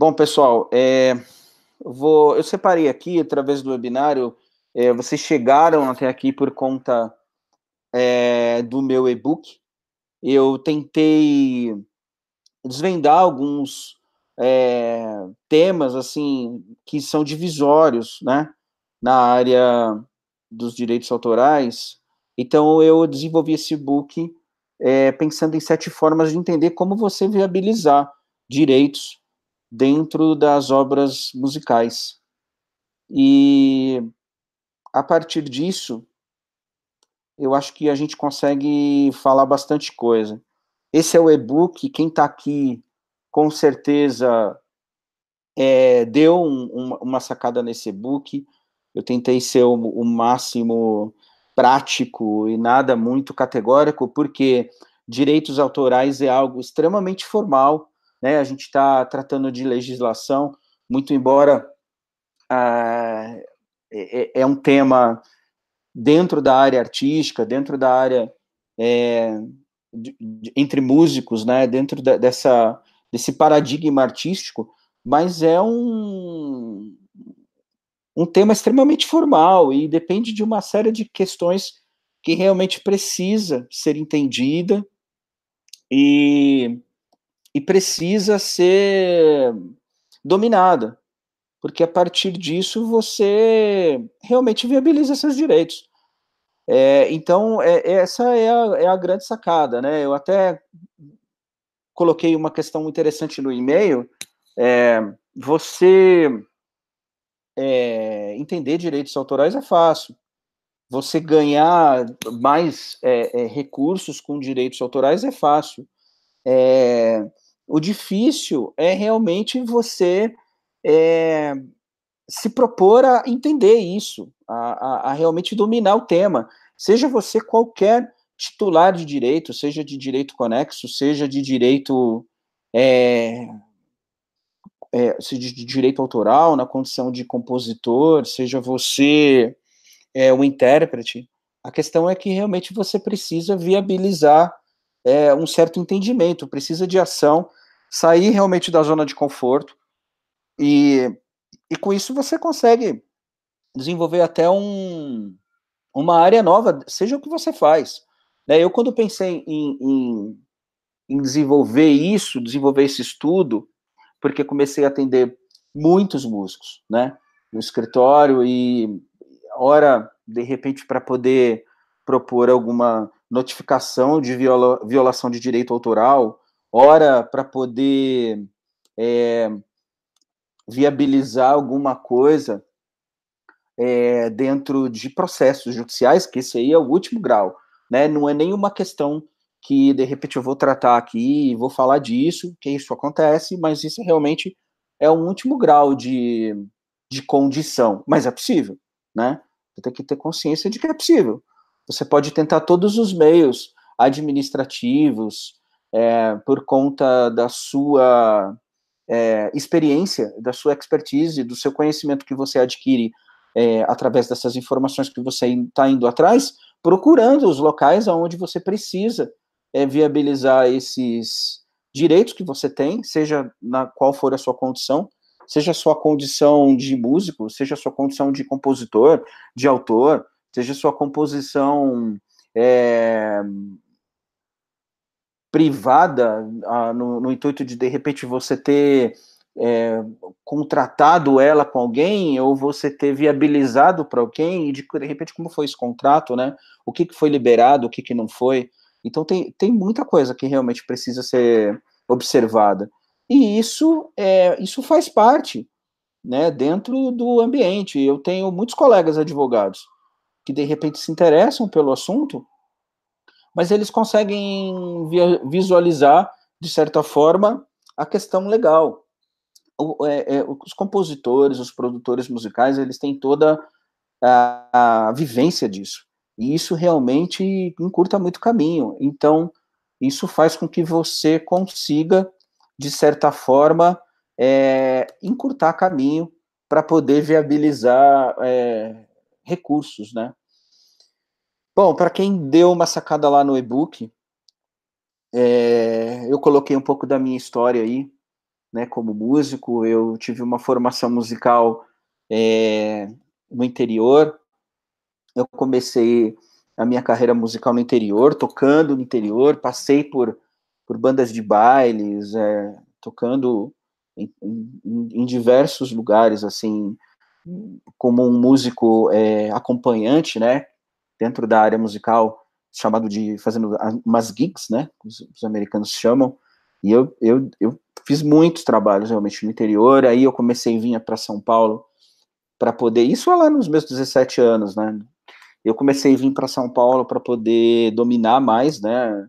Bom, pessoal, é, eu, vou, eu separei aqui, através do webinário, é, vocês chegaram até aqui por conta é, do meu e-book. Eu tentei desvendar alguns é, temas, assim, que são divisórios, né, na área dos direitos autorais. Então, eu desenvolvi esse book é, pensando em sete formas de entender como você viabilizar direitos dentro das obras musicais. E a partir disso, eu acho que a gente consegue falar bastante coisa. Esse é o e-book, quem está aqui, com certeza, é, deu um, uma, sacada nesse e-book. Eu tentei ser o, o máximo prático e nada muito categórico, porque direitos autorais é algo extremamente formal, né? A gente está tratando de legislação, muito embora ah, é, é, um tema dentro da área artística, dentro da área é, de, de, entre músicos, né? Dentro da, dessa desse paradigma artístico, mas é um um tema extremamente formal e depende de uma série de questões que realmente precisa ser entendida e, e precisa ser dominada, porque a partir disso você realmente viabiliza seus direitos. É, então, é, essa é a, é a grande sacada, né? Eu até coloquei uma questão interessante no e-mail. É, você é, entender direitos autorais é fácil. Você ganhar mais é, recursos com direitos autorais é fácil. É, o difícil é realmente você é, se propor a entender isso, a, a, a realmente dominar o tema. Seja você qualquer titular de direito, seja de direito conexo, seja de direito é, é, de direito autoral, na condição de compositor, seja você é, um intérprete, a questão é que realmente você precisa viabilizar é, um certo entendimento, precisa de ação, sair realmente da zona de conforto, e, e com isso você consegue desenvolver até um, uma área nova, seja o que você faz. Né? Eu, quando pensei em, em, em desenvolver isso, desenvolver esse estudo, porque comecei a atender muitos músicos, né, no escritório e ora de repente para poder propor alguma notificação de viola, violação de direito autoral, ora para poder é, viabilizar alguma coisa é, dentro de processos judiciais, que esse aí é o último grau, né? Não é nenhuma questão que de repente eu vou tratar aqui, vou falar disso, que isso acontece, mas isso realmente é um último grau de, de condição, mas é possível, né? Você tem que ter consciência de que é possível. Você pode tentar todos os meios administrativos, é, por conta da sua é, experiência, da sua expertise, do seu conhecimento que você adquire é, através dessas informações que você está indo atrás, procurando os locais onde você precisa é viabilizar esses direitos que você tem, seja na qual for a sua condição, seja a sua condição de músico, seja a sua condição de compositor, de autor, seja a sua composição é, privada, no, no, intuito de, de repente, você ter é, contratado ela com alguém, ou você ter viabilizado para alguém, e de, de repente, como foi esse contrato, né? O que, que foi liberado, o que, que não foi. Então tem, tem muita coisa que realmente precisa ser observada. E isso, é, isso faz parte né, dentro do ambiente. Eu tenho muitos colegas advogados que de repente se interessam pelo assunto, mas eles conseguem visualizar, de certa forma, a questão legal. O, é, é, os compositores, os produtores musicais, eles têm toda a, a vivência disso. E isso realmente encurta muito caminho. Então, isso faz com que você consiga, de certa forma, é, encurtar caminho para poder viabilizar é, recursos, né? Bom, para quem deu uma sacada lá no e-book, é, eu coloquei um pouco da minha história aí. né, como músico, eu tive uma formação musical é, no interior, eu comecei a minha carreira musical no interior, tocando no interior, passei por, por bandas de bailes, é, tocando em, em, em, diversos lugares, assim, como um músico é, acompanhante, né, dentro da área musical, chamado de, fazendo umas gigs, né, os, os americanos chamam, e eu, eu, eu fiz muitos trabalhos realmente no interior, aí eu comecei a vir para São Paulo para poder, isso lá nos meus 17 anos, né, eu comecei a vir para São Paulo para poder dominar mais, né,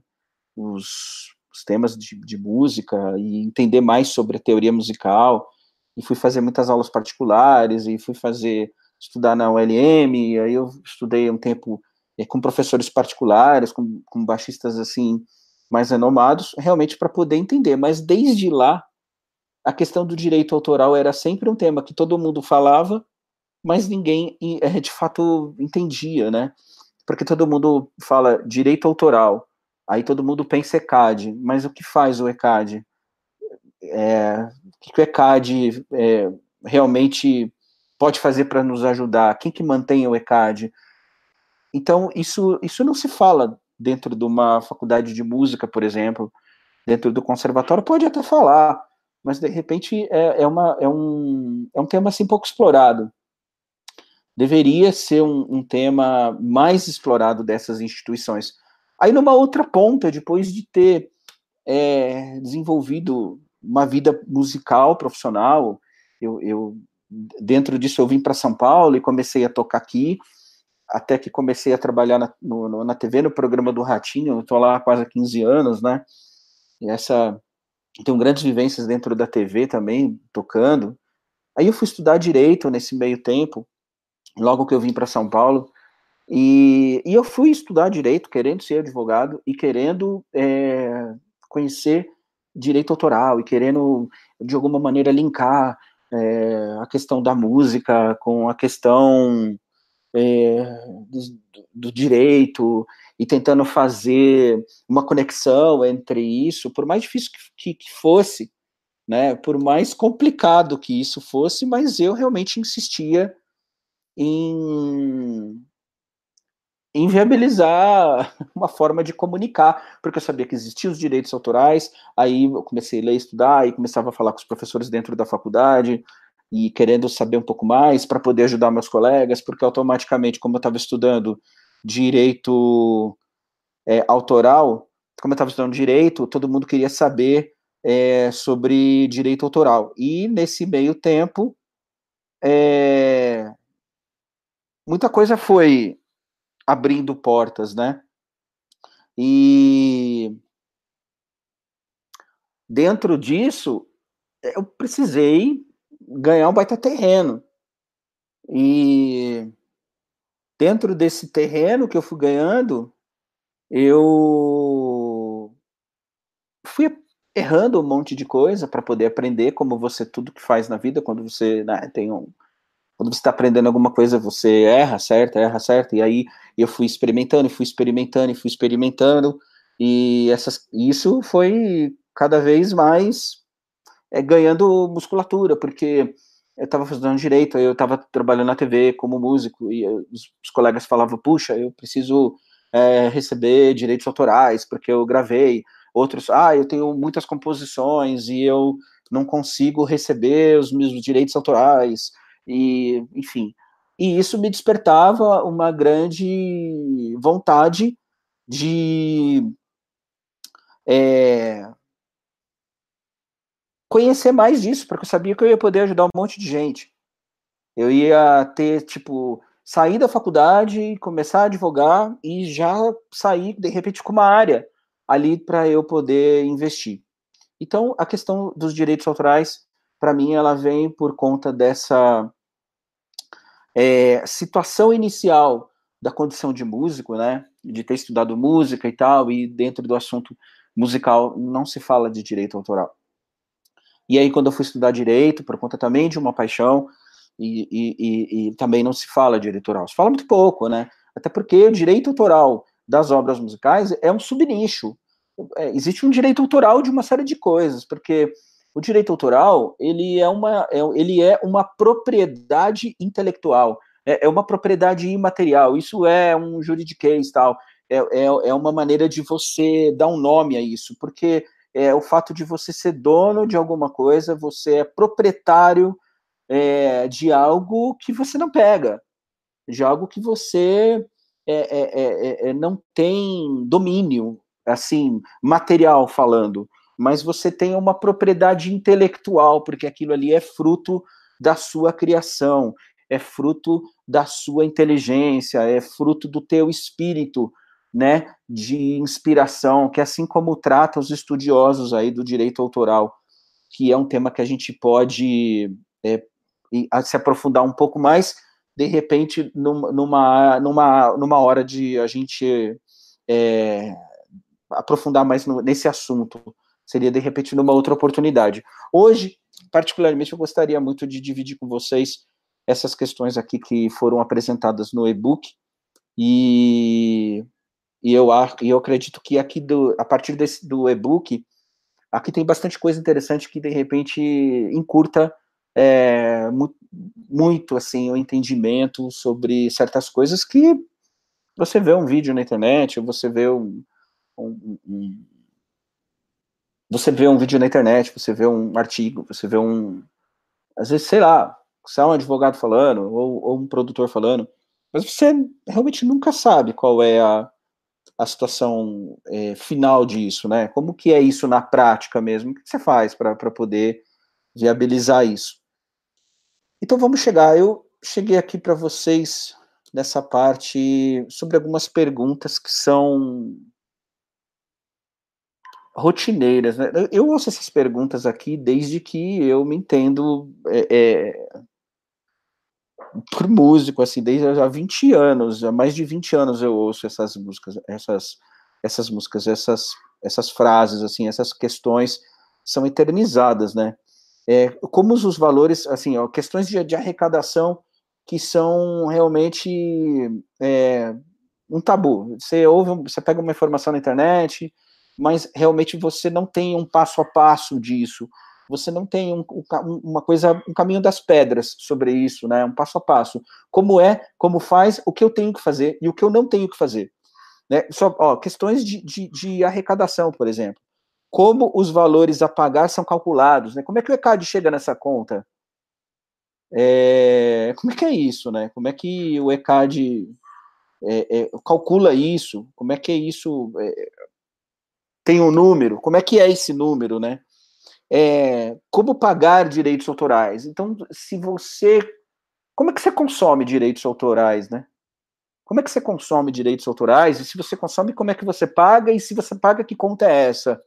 os, os temas de, de, música e entender mais sobre a teoria musical, e fui fazer muitas aulas particulares, e fui fazer, estudar na ULM, aí eu estudei um tempo é, com professores particulares, com, com baixistas, assim, mais renomados, realmente para poder entender, mas desde lá, a questão do direito autoral era sempre um tema que todo mundo falava, mas ninguém é, de fato entendia, né? Porque todo mundo fala direito autoral, aí todo mundo pensa ECAD, mas o que faz o ECAD? É, o que o ECAD é, realmente pode fazer para nos ajudar? Quem que mantém o ECAD? Então, isso, isso não se fala dentro de uma faculdade de música, por exemplo, dentro do conservatório, pode até falar, mas de repente é, é, uma, é, um, é um tema assim pouco explorado deveria ser um, um, tema mais explorado dessas instituições. Aí, numa outra ponta, depois de ter é, desenvolvido uma vida musical profissional, eu, eu dentro disso eu vim para São Paulo e comecei a tocar aqui, até que comecei a trabalhar na, no, na TV, no programa do Ratinho, eu estou lá há quase 15 anos, né, e essa, tenho grandes vivências dentro da TV também, tocando, aí eu fui estudar Direito nesse meio tempo, logo que eu vim para São Paulo. E, e, eu fui estudar direito, querendo ser advogado e querendo é, conhecer direito autoral e querendo, de alguma maneira, linkar é, a questão da música com a questão é, do, do, direito e tentando fazer uma conexão entre isso, por mais difícil que, que, que fosse, né, por mais complicado que isso fosse, mas eu realmente insistia em, em viabilizar uma forma de comunicar, porque eu sabia que existiam os direitos autorais, aí eu comecei a ler, estudar, e começava a falar com os professores dentro da faculdade, e querendo saber um pouco mais para poder ajudar meus colegas, porque automaticamente, como eu estava estudando direito é, autoral, como eu estava estudando direito, todo mundo queria saber é, sobre direito autoral. E nesse meio tempo, é, muita coisa foi abrindo portas, né? E dentro disso, eu precisei ganhar um baita terreno. E dentro desse terreno que eu fui ganhando, eu fui errando um monte de coisa para poder aprender como você tudo que faz na vida quando você né, tem um, quando você está aprendendo alguma coisa, você erra, certo, erra, certo, e aí eu fui experimentando, fui experimentando, fui experimentando, e essas, isso foi cada vez mais é, ganhando musculatura, porque eu estava fazendo direito, eu estava trabalhando na TV como músico, e os, os colegas falavam, puxa, eu preciso é, receber direitos autorais, porque eu gravei, outros, ah, eu tenho muitas composições, e eu não consigo receber os meus direitos autorais, e enfim. E isso me despertava uma grande vontade de é, conhecer mais disso, porque eu sabia que eu ia poder ajudar um monte de gente. Eu ia ter, tipo, sair da faculdade, começar a advogar e já sair, de repente, com uma área ali para eu poder investir. Então, a questão dos direitos autorais para mim, ela vem por conta dessa é, situação inicial da condição de músico, né? De ter estudado música e tal, e dentro do assunto musical não se fala de direito autoral. E aí, quando eu fui estudar direito, por conta também de uma paixão, e, e, e, e também não se fala de direito autoral. Se fala muito pouco, né? Até porque o direito autoral das obras musicais é um subnicho. É, existe um direito autoral de uma série de coisas, porque O direito autoral, ele é uma, é, ele é uma propriedade intelectual, é, é, uma propriedade imaterial, isso é um juridiquês, tal, é, é, é uma maneira de você dar um nome a isso, porque é o fato de você ser dono de alguma coisa, você é proprietário é, de algo que você não pega, de algo que você é, é, é, não tem domínio, assim, material falando mas você tem uma propriedade intelectual, porque aquilo ali é fruto da sua criação, é fruto da sua inteligência, é fruto do teu espírito, né, de inspiração, que assim como trata os estudiosos aí do direito autoral, que é um tema que a gente pode é, se aprofundar um pouco mais, de repente, numa, numa, numa hora de a gente é, aprofundar mais nesse assunto seria de repente numa outra oportunidade. Hoje, particularmente, eu gostaria muito de dividir com vocês essas questões aqui que foram apresentadas no e-book e, e eu, eu acredito que aqui do, a partir desse, do e-book aqui tem bastante coisa interessante que de repente encurta é, muito, muito assim o entendimento sobre certas coisas que você vê um vídeo na internet, você vê um, um, você vê um vídeo na internet, você vê um artigo, você vê um. Às vezes, sei lá, é um advogado falando, ou, ou um produtor falando, mas você realmente nunca sabe qual é a, a situação é, final disso, né? Como que é isso na prática mesmo? O que você faz para poder viabilizar isso? Então vamos chegar. Eu cheguei aqui para vocês nessa parte sobre algumas perguntas que são rotineiras. Né? Eu ouço essas perguntas aqui desde que eu me entendo é, é, por músico, assim, desde há 20 anos, há mais de 20 anos eu ouço essas músicas, essas, essas músicas, essas, essas frases, assim, essas questões são eternizadas, né? É, como os valores, assim, ó, questões de, de arrecadação que são realmente é, um tabu. Você ouve, você pega uma informação na internet, mas realmente você não tem um passo a passo disso, você não tem um, uma coisa, um caminho das pedras sobre isso, né? Um passo a passo. Como é, como faz, o que eu tenho que fazer e o que eu não tenho que fazer. Né? Só, ó, questões de, de, de arrecadação, por exemplo. Como os valores a pagar são calculados, né? Como é que o ECAD chega nessa conta? É, como é que é isso, né? Como é que o ECAD é, é, calcula isso? Como é que é isso? Tem um número, como é que é esse número, né? É, como pagar direitos autorais? Então, se você. Como é que você consome direitos autorais, né? Como é que você consome direitos autorais? E se você consome, como é que você paga? E se você paga, que conta é essa?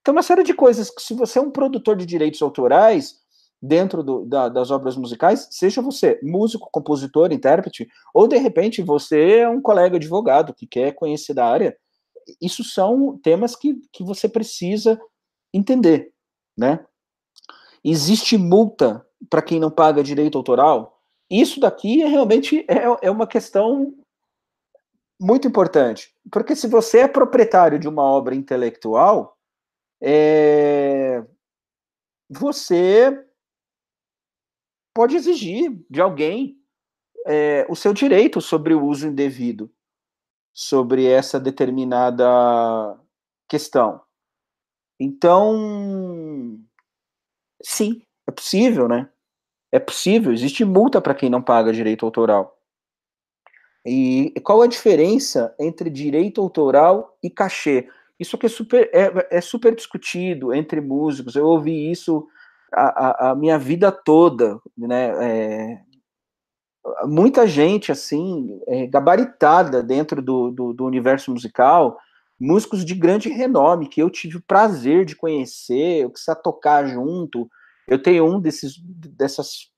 Então, uma série de coisas que, se você é um produtor de direitos autorais, dentro do, da, das obras musicais, seja você músico, compositor, intérprete, ou de repente você é um colega advogado que quer conhecer da área, isso são temas que, que você precisa entender, né? Existe multa para quem não paga direito autoral? Isso daqui é realmente é, é uma questão muito importante, porque se você é proprietário de uma obra intelectual, é, você pode exigir de alguém é, o seu direito sobre o uso indevido sobre essa determinada questão. Então, sim, é possível, né? É possível, existe multa para quem não paga direito autoral. E qual a diferença entre direito autoral e cachê? Isso aqui é super, é, é super discutido entre músicos. Eu ouvi isso a, a, a minha vida toda, né? É, muita gente, assim, é, gabaritada dentro do, do, do, universo musical, músicos de grande renome, que eu tive o prazer de conhecer, eu quis tocar junto. Eu tenho um desses, dessas,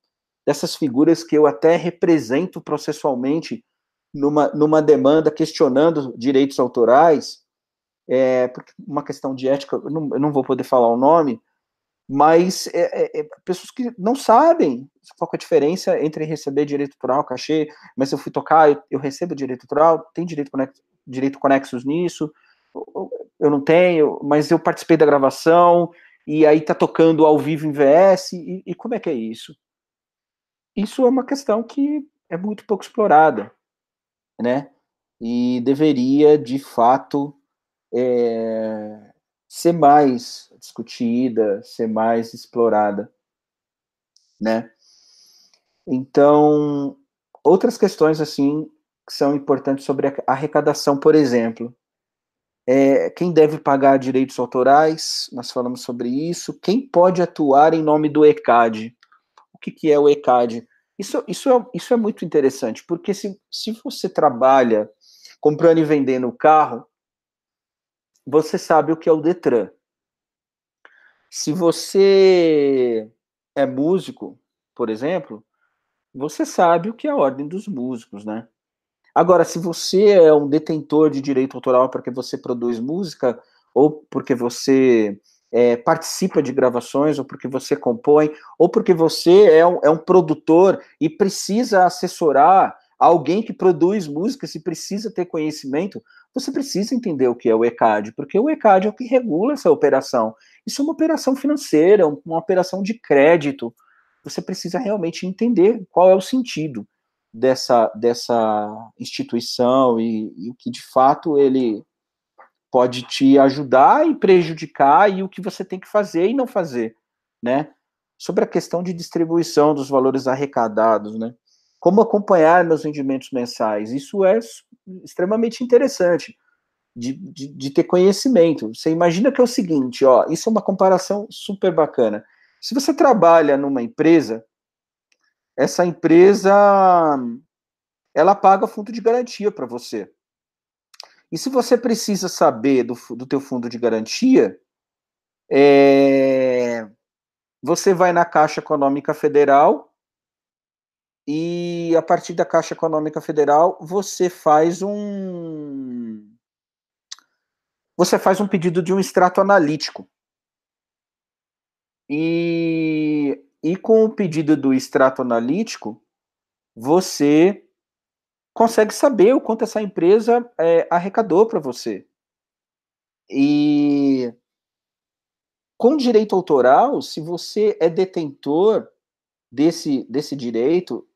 dessas figuras que eu até represento processualmente numa, numa demanda questionando direitos autorais, é, uma questão de ética, eu não, eu não vou poder falar o nome, mas é, é, é, pessoas que não sabem qual é a diferença entre receber direito autoral, cachê, mas se eu fui tocar, eu, eu recebo direito autoral, tem direito, conexo, direito conexos nisso, eu não tenho, mas eu participei da gravação, e aí tá tocando ao vivo em VS, e, e como é que é isso? Isso é uma questão que é muito pouco explorada, né? E deveria, de fato, é, ser mais discutida, ser mais explorada, né? Então, outras questões assim que são importantes sobre a arrecadação, por exemplo, é, quem deve pagar direitos autorais, nós falamos sobre isso, quem pode atuar em nome do ECAD, o que, que é o ECAD? Isso, isso, é, isso é muito interessante, porque se, se você trabalha comprando e vendendo carro, você sabe o que é o Detran. Se você é músico, por exemplo, você sabe o que é a ordem dos músicos, né? Agora, se você é um detentor de direito autoral porque você produz música, ou porque você é, participa de gravações, ou porque você compõe, ou porque você é um, é um produtor e precisa assessorar alguém que produz música, se precisa ter conhecimento, você precisa entender o que é o ECAD, porque o ECAD é o que regula essa operação. Isso é uma operação financeira, uma operação de crédito. Você precisa realmente entender qual é o sentido dessa, dessa instituição e, e o que de fato ele pode te ajudar e prejudicar e o que você tem que fazer e não fazer, né? Sobre a questão de distribuição dos valores arrecadados, né? Como acompanhar meus rendimentos mensais? Isso é extremamente interessante de, de, de, ter conhecimento. Você imagina que é o seguinte, ó, isso é uma comparação super bacana. Se você trabalha numa empresa, essa empresa ela paga fundo de garantia para você. E se você precisa saber do, do teu fundo de garantia, é, você vai na Caixa Econômica Federal e a partir da Caixa Econômica Federal você faz um você faz um pedido de um extrato analítico. E, e com o pedido do extrato analítico, você consegue saber o quanto essa empresa é, arrecadou para você. E com direito autoral, se você é detentor desse, desse direito,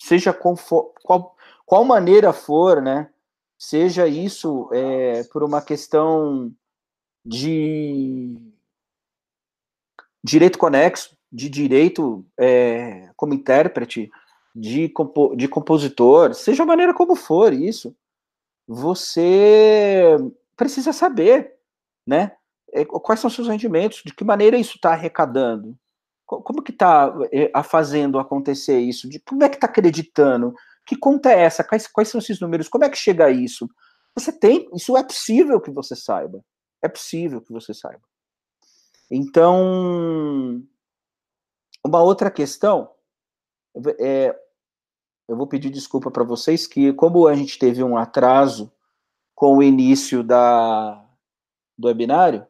seja for, qual, qual maneira for, né? Seja isso é, por uma questão de direito conexo, de direito é, como intérprete, de, compo de compositor, seja a maneira como for isso, você precisa saber, né? É, quais são os seus rendimentos, de que maneira isso está arrecadando, como que está é, fazendo acontecer isso, de como é que está acreditando, que conta é essa, quais, quais são esses números, como é que chega a isso? Você tem, isso é possível que você saiba, é possível que você saiba. Então, uma outra questão é, eu vou pedir desculpa para vocês que, como a gente teve um atraso com o início da, do webinário,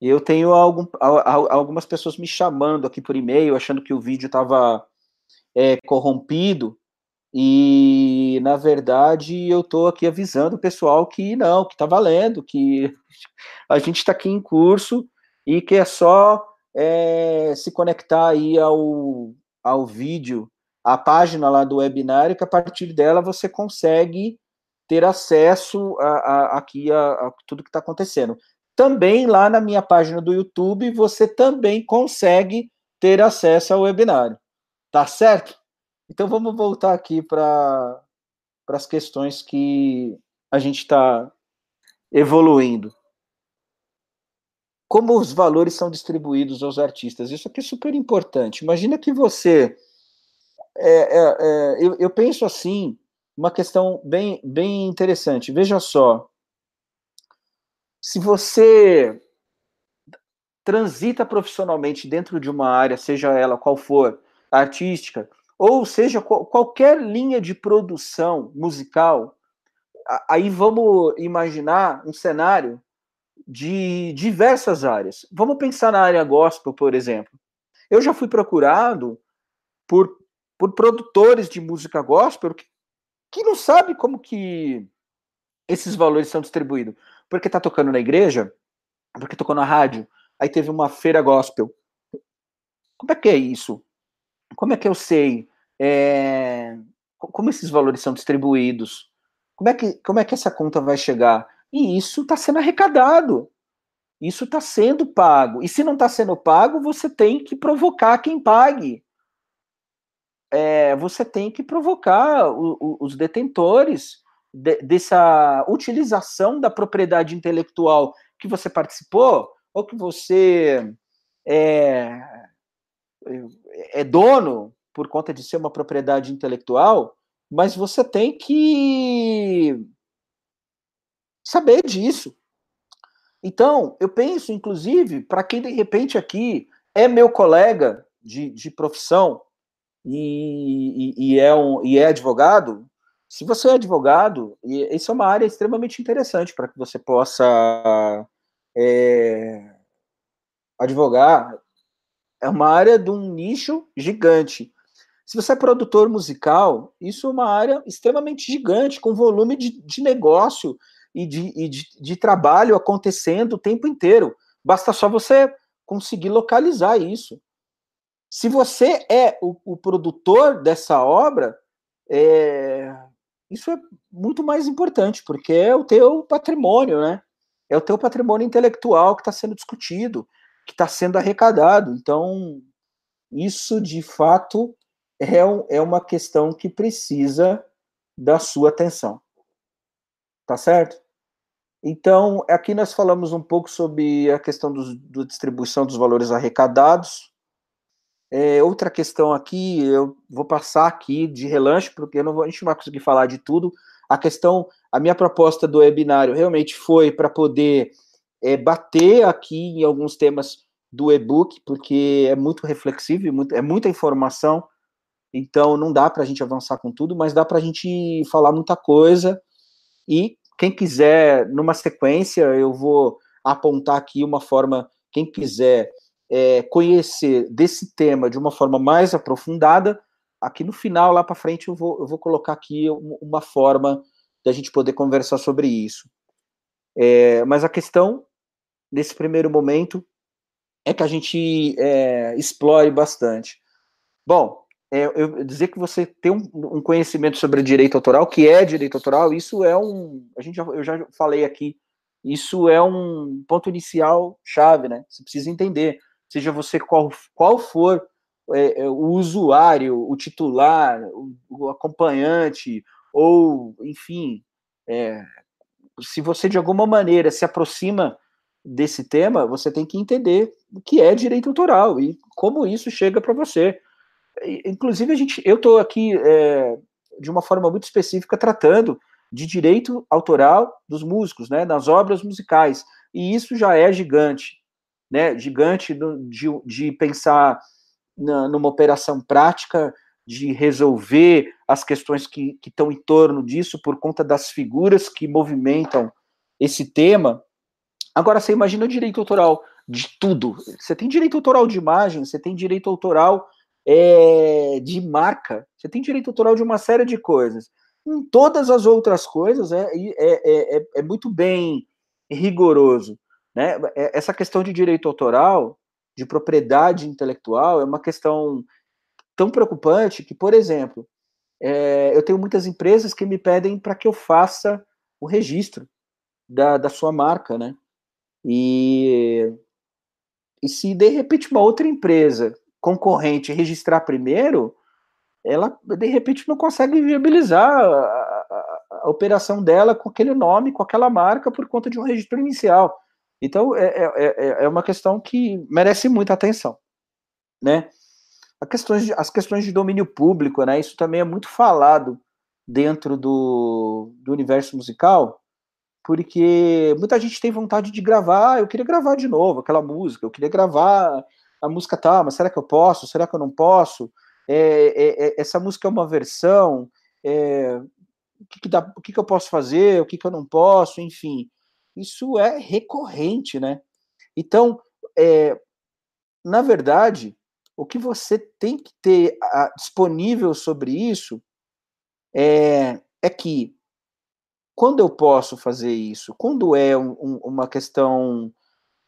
eu tenho algum, algumas pessoas me chamando aqui por e-mail, achando que o vídeo estava é, corrompido, e, na verdade, eu estou aqui avisando o pessoal que não, que está valendo, que a gente está aqui em curso e que é só é, se conectar aí ao, ao vídeo, à página lá do webinário, que a partir dela você consegue ter acesso a, a, aqui a, a tudo que está acontecendo. Também lá na minha página do YouTube, você também consegue ter acesso ao webinário. Tá certo? Então vamos voltar aqui para as questões que a gente está evoluindo como os valores são distribuídos aos artistas. Isso aqui é super importante. Imagina que você. É, é, é, eu, eu, penso assim, uma questão bem, bem interessante. Veja só. Se você transita profissionalmente dentro de uma área, seja ela qual for, artística, ou seja, qual, qualquer linha de produção musical, aí vamos imaginar um cenário de diversas áreas. Vamos pensar na área gospel, por exemplo. Eu já fui procurado por, por produtores de música gospel que, que não sabe como que esses valores são distribuídos. Porque está tocando na igreja, porque tocou na rádio, aí teve uma feira gospel. Como é que é isso? Como é que eu sei é, como esses valores são distribuídos? Como é, que, como é que essa conta vai chegar? E isso está sendo arrecadado. Isso está sendo pago. E se não está sendo pago, você tem que provocar quem pague. É, você tem que provocar o, o, os detentores de, dessa utilização da propriedade intelectual que você participou, ou que você é, é dono por conta de ser uma propriedade intelectual, mas você tem que saber disso. Então, eu penso, inclusive, para quem de repente aqui é meu colega de, de profissão e, e, e, é um, e é advogado, se você é advogado, e isso é uma área extremamente interessante para que você possa é, advogar, é uma área de um nicho gigante. Se você é produtor musical, isso é uma área extremamente gigante, com volume de, de negócio e de, e de, de trabalho acontecendo o tempo inteiro. Basta só você conseguir localizar isso. Se você é o, o produtor dessa obra, é, isso é muito mais importante, porque é o teu patrimônio, né? É o teu patrimônio intelectual que está sendo discutido, que está sendo arrecadado. Então, isso de fato é, é uma questão que precisa da sua atenção. Tá certo? Então, aqui nós falamos um pouco sobre a questão da distribuição dos valores arrecadados. É, outra questão aqui, eu vou passar aqui de relance, porque não vou, a gente não vai conseguir falar de tudo. A questão, a minha proposta do webinário realmente foi para poder é, bater aqui em alguns temas do e-book, porque é muito reflexivo, muito, é muita informação, então não dá para a gente avançar com tudo, mas dá para a gente falar muita coisa e quem quiser, numa sequência, eu vou apontar aqui uma forma, quem quiser é, conhecer desse tema de uma forma mais aprofundada, aqui no final, lá para frente, eu vou, eu vou colocar aqui uma forma da gente poder conversar sobre isso. É, mas a questão, nesse primeiro momento, é que a gente é, explore bastante. Bom, é, eu dizer que você tem um, um, conhecimento sobre direito autoral, que é direito autoral, isso é um. A gente já, eu já falei aqui, isso é um ponto inicial chave, né? Você precisa entender, seja você qual, qual for é, é, o usuário, o titular, o, o acompanhante, ou, enfim, é, se você de alguma maneira se aproxima desse tema, você tem que entender o que é direito autoral e como isso chega para você. Inclusive, a gente, eu estou aqui é, de uma forma muito específica tratando de direito autoral dos músicos, né, nas obras musicais, e isso já é gigante, né, gigante de, de pensar na, numa operação prática, de resolver as questões que estão em torno disso por conta das figuras que movimentam esse tema. Agora, você imagina o direito autoral de tudo. Você tem direito autoral de imagem, você tem direito autoral é, de marca, você tem direito autoral de uma série de coisas. Em todas as outras coisas é, é, é, é muito bem rigoroso. Né? Essa questão de direito autoral, de propriedade intelectual, é uma questão tão preocupante que, por exemplo, é, eu tenho muitas empresas que me pedem para que eu faça o registro da, da sua marca, né? E, e se de repente uma outra empresa concorrente registrar primeiro, ela de repente não consegue viabilizar a, a, a, operação dela com aquele nome, com aquela marca, por conta de um registro inicial. Então é, é, é, é uma questão que merece muita atenção, né? Questões de, as questões de domínio público, né? Isso também é muito falado dentro do, do universo musical, porque muita gente tem vontade de gravar, ah, eu queria gravar de novo aquela música, eu queria gravar a música tá, mas será que eu posso? Será que eu não posso? É, é, é, essa música é uma versão, é, o, que, que, dá, o que, que eu posso fazer, o que, que eu não posso, enfim. Isso é recorrente, né? Então, é, na verdade, o que você tem que ter a, disponível sobre isso é, é que quando eu posso fazer isso, quando é um, um, uma questão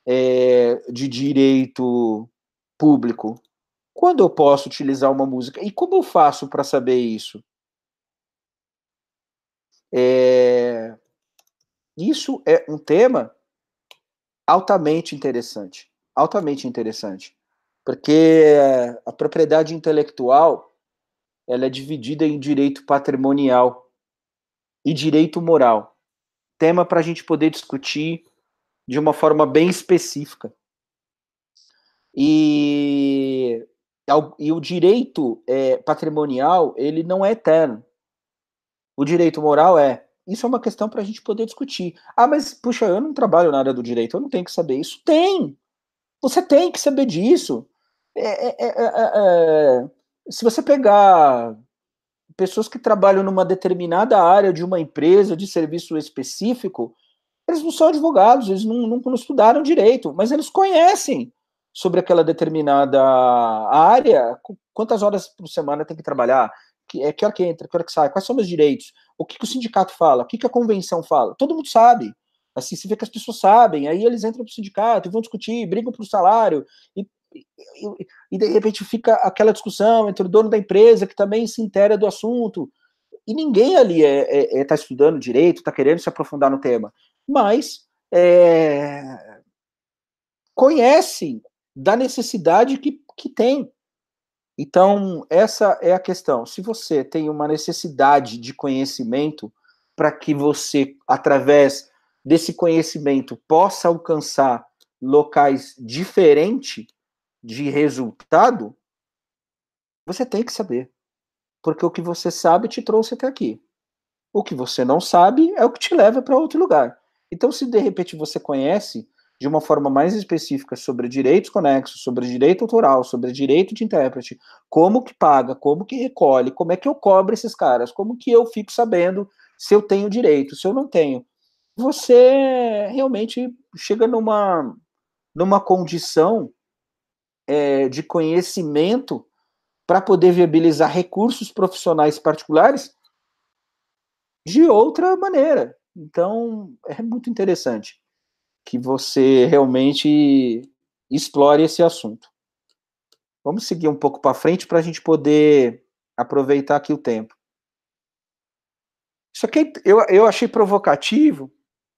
é, de direito público? Quando eu posso utilizar uma música? E como eu faço para saber isso? É, isso é um tema altamente interessante, altamente interessante, porque a propriedade intelectual ela é dividida em direito patrimonial e direito moral. Tema para a gente poder discutir de uma forma bem específica. E, e o direito é, patrimonial ele não é eterno. O direito moral é. Isso é uma questão para a gente poder discutir. Ah, mas puxa, eu não trabalho na área do direito, eu não tenho que saber isso. Tem! Você tem que saber disso. É, é, é, se você pegar pessoas que trabalham numa determinada área de uma empresa de serviço específico, eles não são advogados, eles não, não, não estudaram direito, mas eles conhecem sobre aquela determinada área, quantas horas por semana tem que trabalhar, que, é, que hora que entra, que hora que sai, quais são os meus direitos, o que, que, o sindicato fala, o que, que a convenção fala, todo mundo sabe. Assim, se vê que as pessoas sabem, aí eles entram para o sindicato e vão discutir, brigam por salário, e, e, e, de repente fica aquela discussão entre o dono da empresa, que também se inteira do assunto, e ninguém ali está é, é, é, tá estudando direito, está querendo se aprofundar no tema, mas é, conhecem da necessidade que, que tem. Então, essa é a questão. Se você tem uma necessidade de conhecimento para que você, através desse conhecimento, possa alcançar locais diferentes de resultado, você tem que saber. Porque o que você sabe te trouxe até aqui. O que você não sabe é o que te leva para outro lugar. Então, se de repente você conhece de uma forma mais específica sobre direitos conexos, sobre direito autoral, sobre direito de intérprete, como que paga, como que recolhe, como é que eu cobro esses caras, como que eu fico sabendo se eu tenho direito, se eu não tenho. Você realmente chega numa, numa condição é, de conhecimento para poder viabilizar recursos profissionais particulares de outra maneira. Então, é muito interessante que você realmente explore esse assunto. Vamos seguir um pouco para frente para a gente poder aproveitar aqui o tempo. Isso aqui eu, eu achei provocativo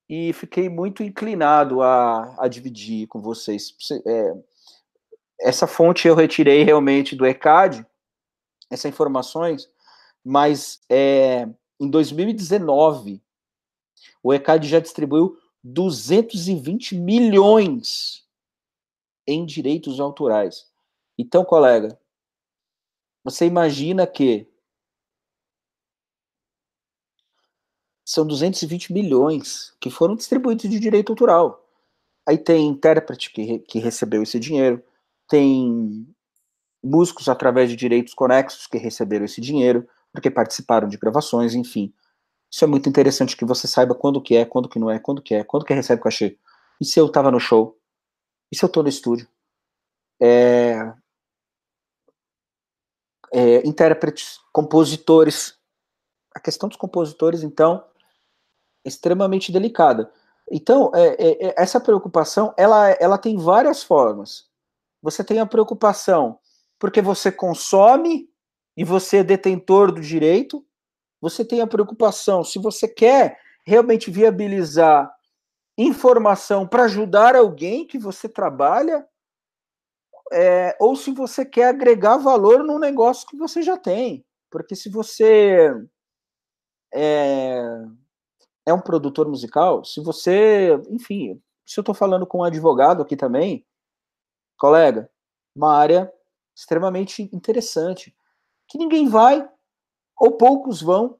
e fiquei muito inclinado a, a dividir com vocês. É, essa fonte eu retirei realmente do ECAD, essas informações, mas é, em 2019 o ECAD já distribuiu 220 milhões em direitos autorais. Então, colega, você imagina que são 220 milhões que foram distribuídos de direito autoral. Aí tem intérprete que, que recebeu esse dinheiro, tem músicos através de direitos conexos que receberam esse dinheiro, porque participaram de gravações, enfim. Isso é muito interessante que você saiba quando que é, quando que não é, quando que é, quando que recebe cachê. E se eu tava no show? E se eu tô no estúdio? É... É, intérpretes, compositores. A questão dos compositores, então, é extremamente delicada. Então, é, é, é, essa preocupação, ela, ela tem várias formas. Você tem a preocupação porque você consome e você é detentor do direito, você tem a preocupação, se você quer realmente viabilizar informação para ajudar alguém que você trabalha, é, ou se você quer agregar valor num negócio que você já tem. Porque se você é, é um produtor musical, se você, enfim, se eu estou falando com um advogado aqui também, colega, uma área extremamente interessante, que ninguém vai, ou poucos vão,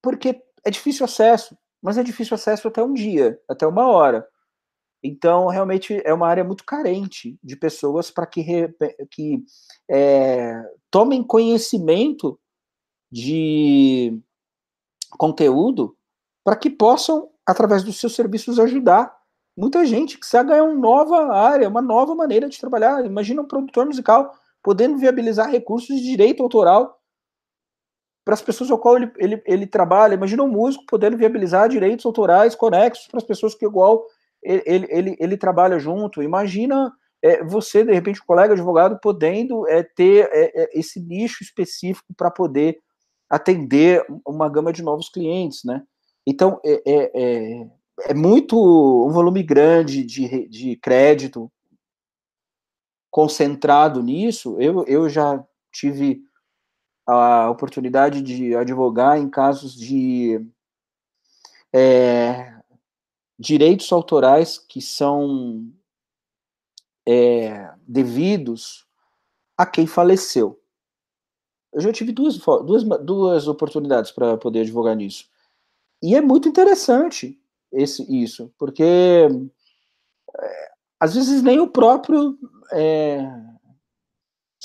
porque é difícil acesso, mas é difícil acesso até um dia, até uma hora. Então, realmente é uma área muito carente de pessoas para que, que é, tomem conhecimento de conteúdo para que possam, através dos seus serviços, ajudar muita gente que precisa ganhar uma nova área, uma nova maneira de trabalhar. Imagina um produtor musical podendo viabilizar recursos de direito autoral para as pessoas ao qual ele, ele, ele trabalha. Imagina um músico podendo viabilizar direitos autorais conexos para as pessoas que igual ele, ele, ele trabalha junto. Imagina é, você, de repente, um colega advogado, podendo é, ter é, é esse nicho específico para poder atender uma gama de novos clientes, né? Então, é, é, é, é muito um volume grande de, de crédito concentrado nisso. Eu, eu já tive a oportunidade de advogar em casos de é, direitos autorais que são é, devidos a quem faleceu. Eu já tive duas, duas, duas oportunidades para poder advogar nisso. E é muito interessante esse, isso, porque é, às vezes nem o próprio é,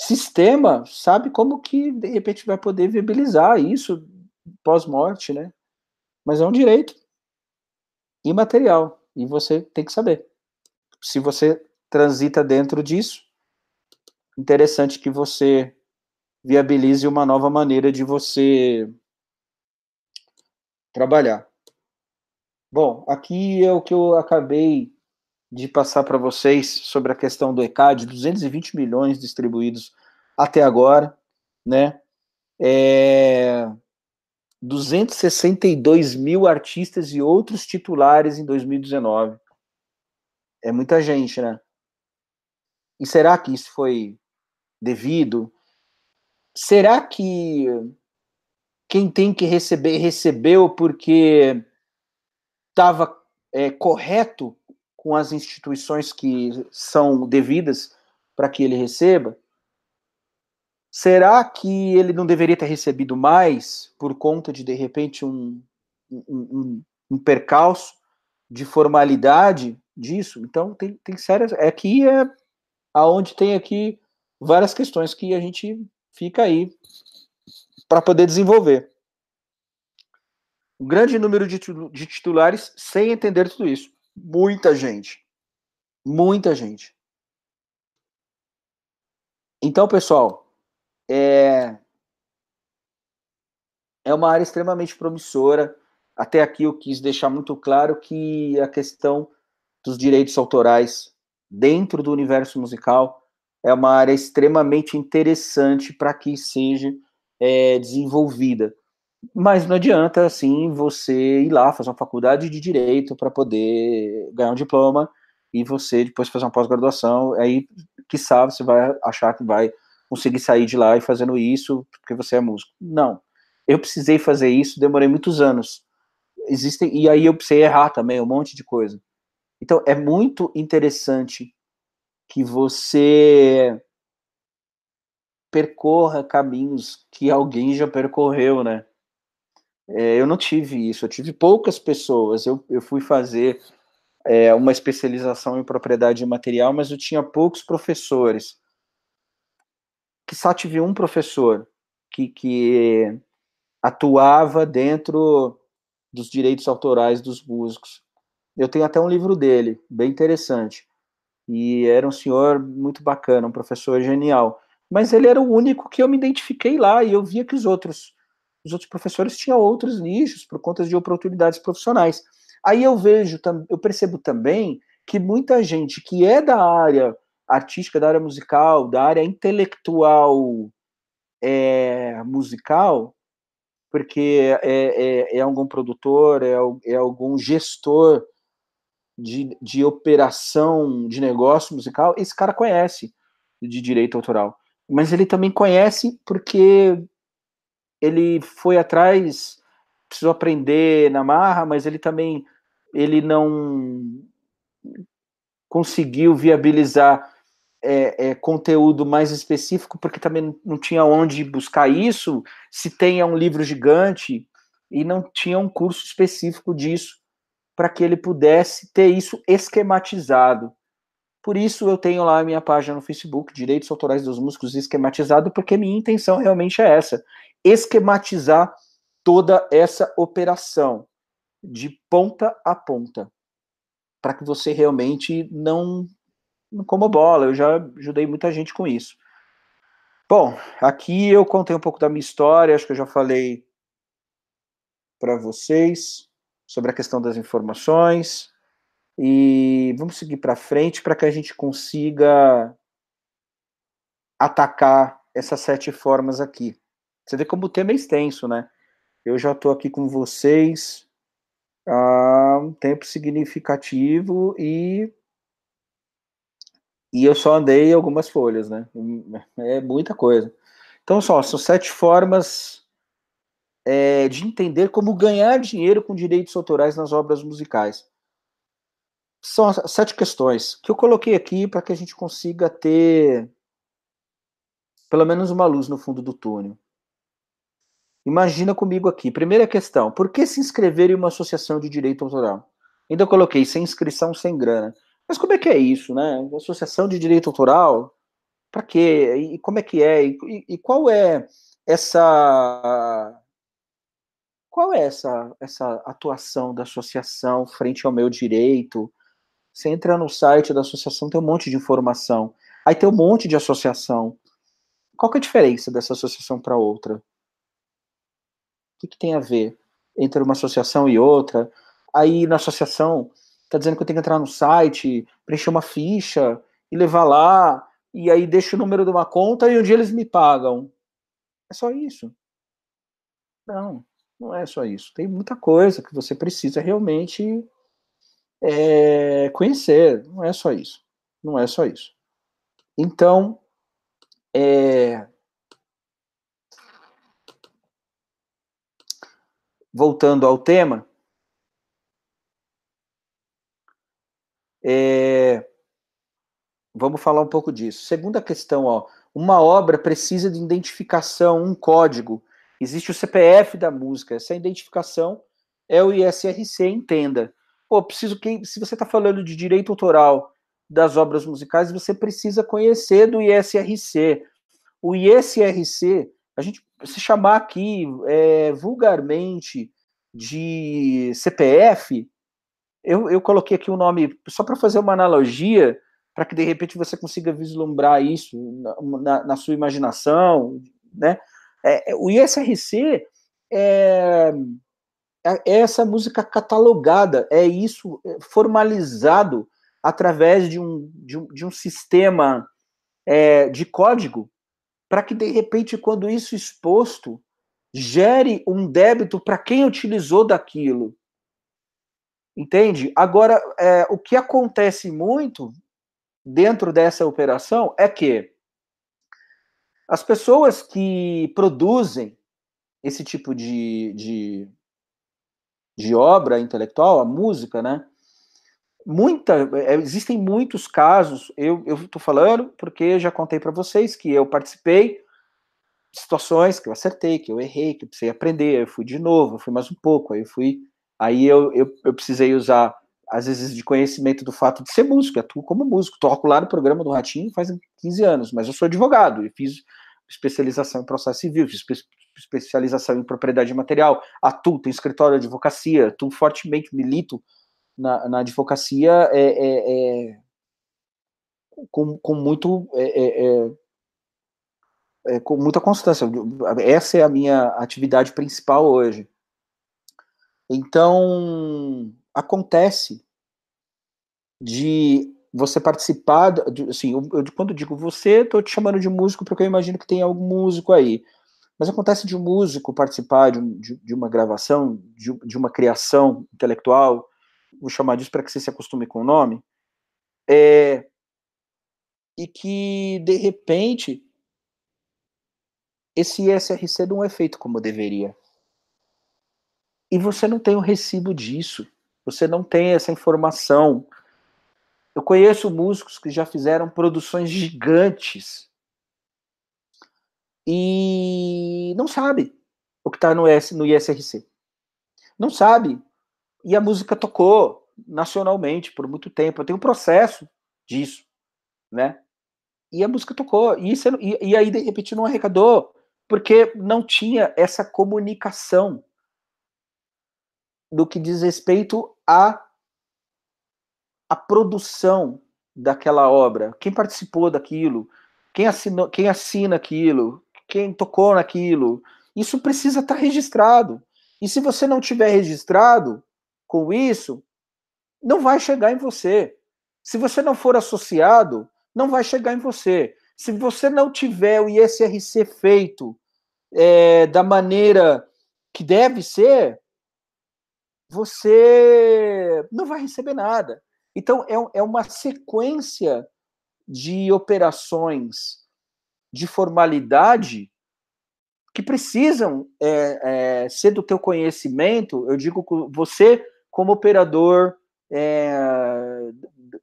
sistema sabe como que de repente vai poder viabilizar isso pós-morte, né? Mas é um direito imaterial e você tem que saber. Se você transita dentro disso, interessante que você viabilize uma nova maneira de você trabalhar. Bom, aqui é o que eu acabei de passar para vocês sobre a questão do ECAD, 220 milhões distribuídos até agora, né? É, 262 mil artistas e outros titulares em 2019. É muita gente, né? E será que isso foi devido? Será que quem tem que receber recebeu porque estava é, correto com as instituições que são devidas para que ele receba? Será que ele não deveria ter recebido mais por conta de, de repente, um, um, um, percalço de formalidade disso? Então, tem, tem sérias. Aqui é aonde tem aqui várias questões que a gente fica aí para poder desenvolver. Um grande número de titulares sem entender tudo isso. Muita gente. Muita gente. Então, pessoal, é, é uma área extremamente promissora. Até aqui eu quis deixar muito claro que a questão dos direitos autorais dentro do universo musical é uma área extremamente interessante para que seja é, desenvolvida. Mas não adianta, assim, você ir lá fazer uma faculdade de direito para poder ganhar um diploma e você depois fazer uma pós-graduação, aí, quiçá, você vai achar que vai conseguir sair de lá e fazendo isso porque você é músico. Não. Eu precisei fazer isso, demorei muitos anos. Existem, e aí eu precisei errar também, um monte de coisa. Então, é muito interessante que você percorra caminhos que alguém já percorreu, né? É, eu não tive isso, eu tive poucas pessoas. Eu, eu fui fazer é, uma especialização em propriedade material, mas eu tinha poucos professores. Que só tive um professor que, que atuava dentro dos direitos autorais dos músicos. Eu tenho até um livro dele, bem interessante. E era um senhor muito bacana, um professor genial. Mas ele era o único que eu me identifiquei lá e eu via que os outros os outros professores tinham outros nichos por conta de oportunidades profissionais. Aí eu vejo, eu percebo também que muita gente que é da área artística, da área musical, da área intelectual é, musical, porque é, é, é, algum produtor, é, é algum gestor de, de operação de negócio musical, esse cara conhece de direito autoral. Mas ele também conhece porque ele foi atrás, precisou aprender na marra, mas ele também ele não conseguiu viabilizar é, é, conteúdo mais específico, porque também não tinha onde buscar isso. Se tem é um livro gigante e não tinha um curso específico disso para que ele pudesse ter isso esquematizado. Por isso eu tenho lá a minha página no Facebook, Direitos Autorais dos Músicos Esquematizado, porque minha intenção realmente é essa esquematizar toda essa operação de ponta a ponta, para que você realmente não, não coma bola. Eu já ajudei muita gente com isso. Bom, aqui eu contei um pouco da minha história, acho que eu já falei para vocês sobre a questão das informações. E vamos seguir para frente para que a gente consiga atacar essas sete formas aqui. Você vê como o tema é extenso, né? Eu já estou aqui com vocês há um tempo significativo e e eu só andei algumas folhas, né? É muita coisa. Então, só, são sete formas é, de entender como ganhar dinheiro com direitos autorais nas obras musicais. São sete questões que eu coloquei aqui para que a gente consiga ter pelo menos uma luz no fundo do túnel. Imagina comigo aqui. Primeira questão: por que se inscrever em uma associação de direito autoral? Ainda coloquei sem inscrição, sem grana. Mas como é que é isso, né? Associação de direito autoral? Para quê? E como é que é? E, e, qual é essa qual é essa essa atuação da associação frente ao meu direito? Você entra no site da associação, tem um monte de informação. Aí tem um monte de associação. Qual que é a diferença dessa associação para outra? O que, que tem a ver entre uma associação e outra? Aí na associação está dizendo que eu tenho que entrar no site, preencher uma ficha e levar lá, e aí deixo o número de uma conta e um dia eles me pagam. É só isso. Não, não é só isso. Tem muita coisa que você precisa realmente é, conhecer. Não é só isso. Não é só isso. Então, é, voltando ao tema, é, vamos falar um pouco disso. Segunda questão, ó, uma obra precisa de identificação, um código. Existe o CPF da música. Essa identificação é o ISRC, entenda. Pô, preciso que, se você está falando de direito autoral das obras musicais, você precisa conhecer do ISRC. O ISRC, a gente se chamar aqui é, vulgarmente de CPF, eu, eu coloquei aqui o um nome só para fazer uma analogia, para que de repente você consiga vislumbrar isso na, na, na sua imaginação, né? É, o ISRC é, é, essa música catalogada, é isso é, formalizado através de um, de um, de um sistema é, de código, para que de repente, quando isso exposto, gere um débito para quem utilizou daquilo. Entende? Agora, é, o que acontece muito dentro dessa operação é que as pessoas que produzem esse tipo de, de, de obra intelectual, a música, né? Muita, é, existem muitos casos, eu estou falando porque já contei para vocês que eu participei de situações que eu acertei, que eu errei, que eu precisei aprender, eu fui de novo, eu fui mais um pouco, aí eu fui Aí eu, eu, eu, precisei usar, às vezes, de conhecimento do fato de ser músico, atuo como músico, toco lá no programa do Ratinho faz 15 anos, mas eu sou advogado e fiz especialização em processo civil, fiz especialização em propriedade material, atuo, tenho escritório de advocacia, atuo fortemente, milito na, na advocacia é, é, é, com, com muito é, é, é, com muita constância. Essa é a minha atividade principal hoje. Então, acontece de você participar, de, assim, eu, eu, quando digo você, estou te chamando de músico porque eu imagino que tem algum músico aí. Mas acontece de um músico participar de, de, de uma gravação, de, de, uma criação intelectual, vou chamar disso para que você se acostume com o nome, é, e que, de repente, esse ISRC não é feito como deveria. E você não tem o recibo disso. Você não tem essa informação. Eu conheço músicos que já fizeram produções gigantes e não sabe o que está no, no ISRC. Não sabe. E a música tocou nacionalmente por muito tempo. Eu tenho um processo disso, né? E a música tocou. E, isso, e, e aí, de repente, não arrecadou, porque não tinha essa comunicação do que diz respeito à, à produção daquela obra. Quem participou daquilo, quem, assinou, quem assina aquilo, quem tocou naquilo. Isso precisa estar registrado. E se você não tiver registrado com isso, não vai chegar em você. Se você não for associado, não vai chegar em você. Se você não tiver o ISRC feito é, da maneira que deve ser, você não vai receber nada. Então, é, é uma sequência de operações de formalidade que precisam é, é, ser do teu conhecimento. Eu digo você como operador é,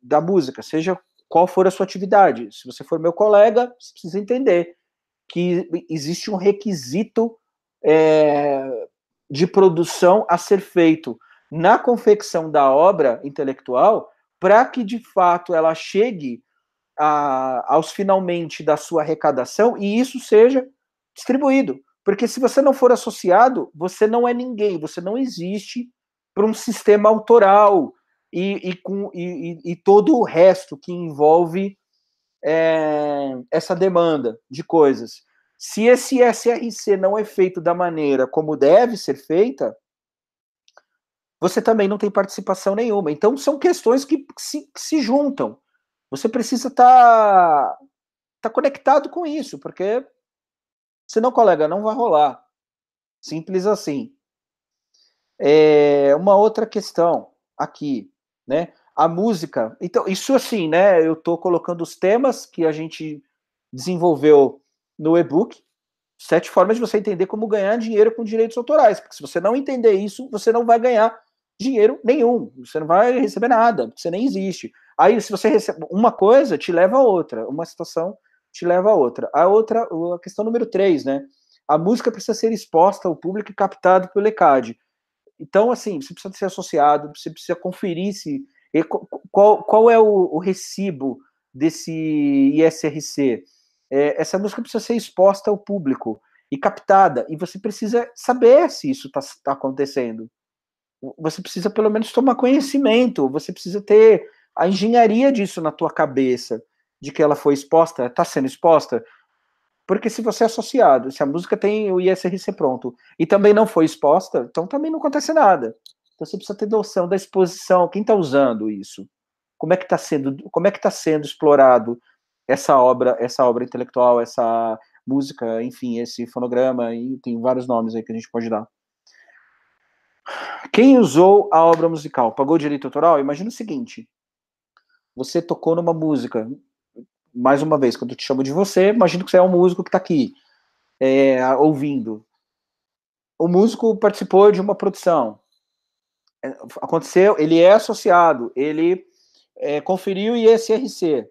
da música, seja qual for a sua atividade. Se você for meu colega, você precisa entender que existe um requisito é, de produção a ser feito na confecção da obra intelectual para que de fato ela chegue a, aos finalmente da sua arrecadação e isso seja distribuído. Porque se você não for associado, você não é ninguém, você não existe para um sistema autoral e, e com, e, e, todo o resto que envolve é, essa demanda de coisas. Se esse SRC não é feito da maneira como deve ser feita, você também não tem participação nenhuma. Então, são questões que se, que se juntam. Você precisa estar tá, tá conectado com isso, porque senão, colega, não vai rolar. Simples assim. É, uma outra questão aqui, né? A música. Então, isso assim, né? Eu estou colocando os temas que a gente desenvolveu no e-book sete formas de você entender como ganhar dinheiro com direitos autorais. Porque se você não entender isso, você não vai ganhar dinheiro nenhum. Você não vai receber nada, você nem existe. Aí, se você recebe uma coisa, te leva a outra. Uma situação te leva a outra. A outra, a questão número três, né? A música precisa ser exposta ao público e captado pelo ECAD. Então, assim, você precisa ser associado, você precisa conferir se qual, qual é o, o recibo desse ISRC é, essa música precisa ser exposta ao público e captada, e você precisa saber se isso está tá acontecendo. Você precisa pelo menos tomar conhecimento, você precisa ter a engenharia disso na tua cabeça, de que ela foi exposta, está sendo exposta. Porque se você é associado, se a música tem o ISRC pronto e também não foi exposta, então também não acontece nada. Então você precisa ter noção da exposição, quem está usando isso, como é que está sendo, como é que está sendo explorado essa obra, essa obra intelectual, essa música, enfim, esse fonograma, e tem vários nomes aí que a gente pode dar. Quem usou a obra musical pagou direito autoral? Imagina o seguinte: você tocou numa música, mais uma vez, quando eu te chamo de você, imagina que você é um músico que está aqui, é, ouvindo. O músico participou de uma produção. É, aconteceu, ele é associado, ele é, conferiu ISRC.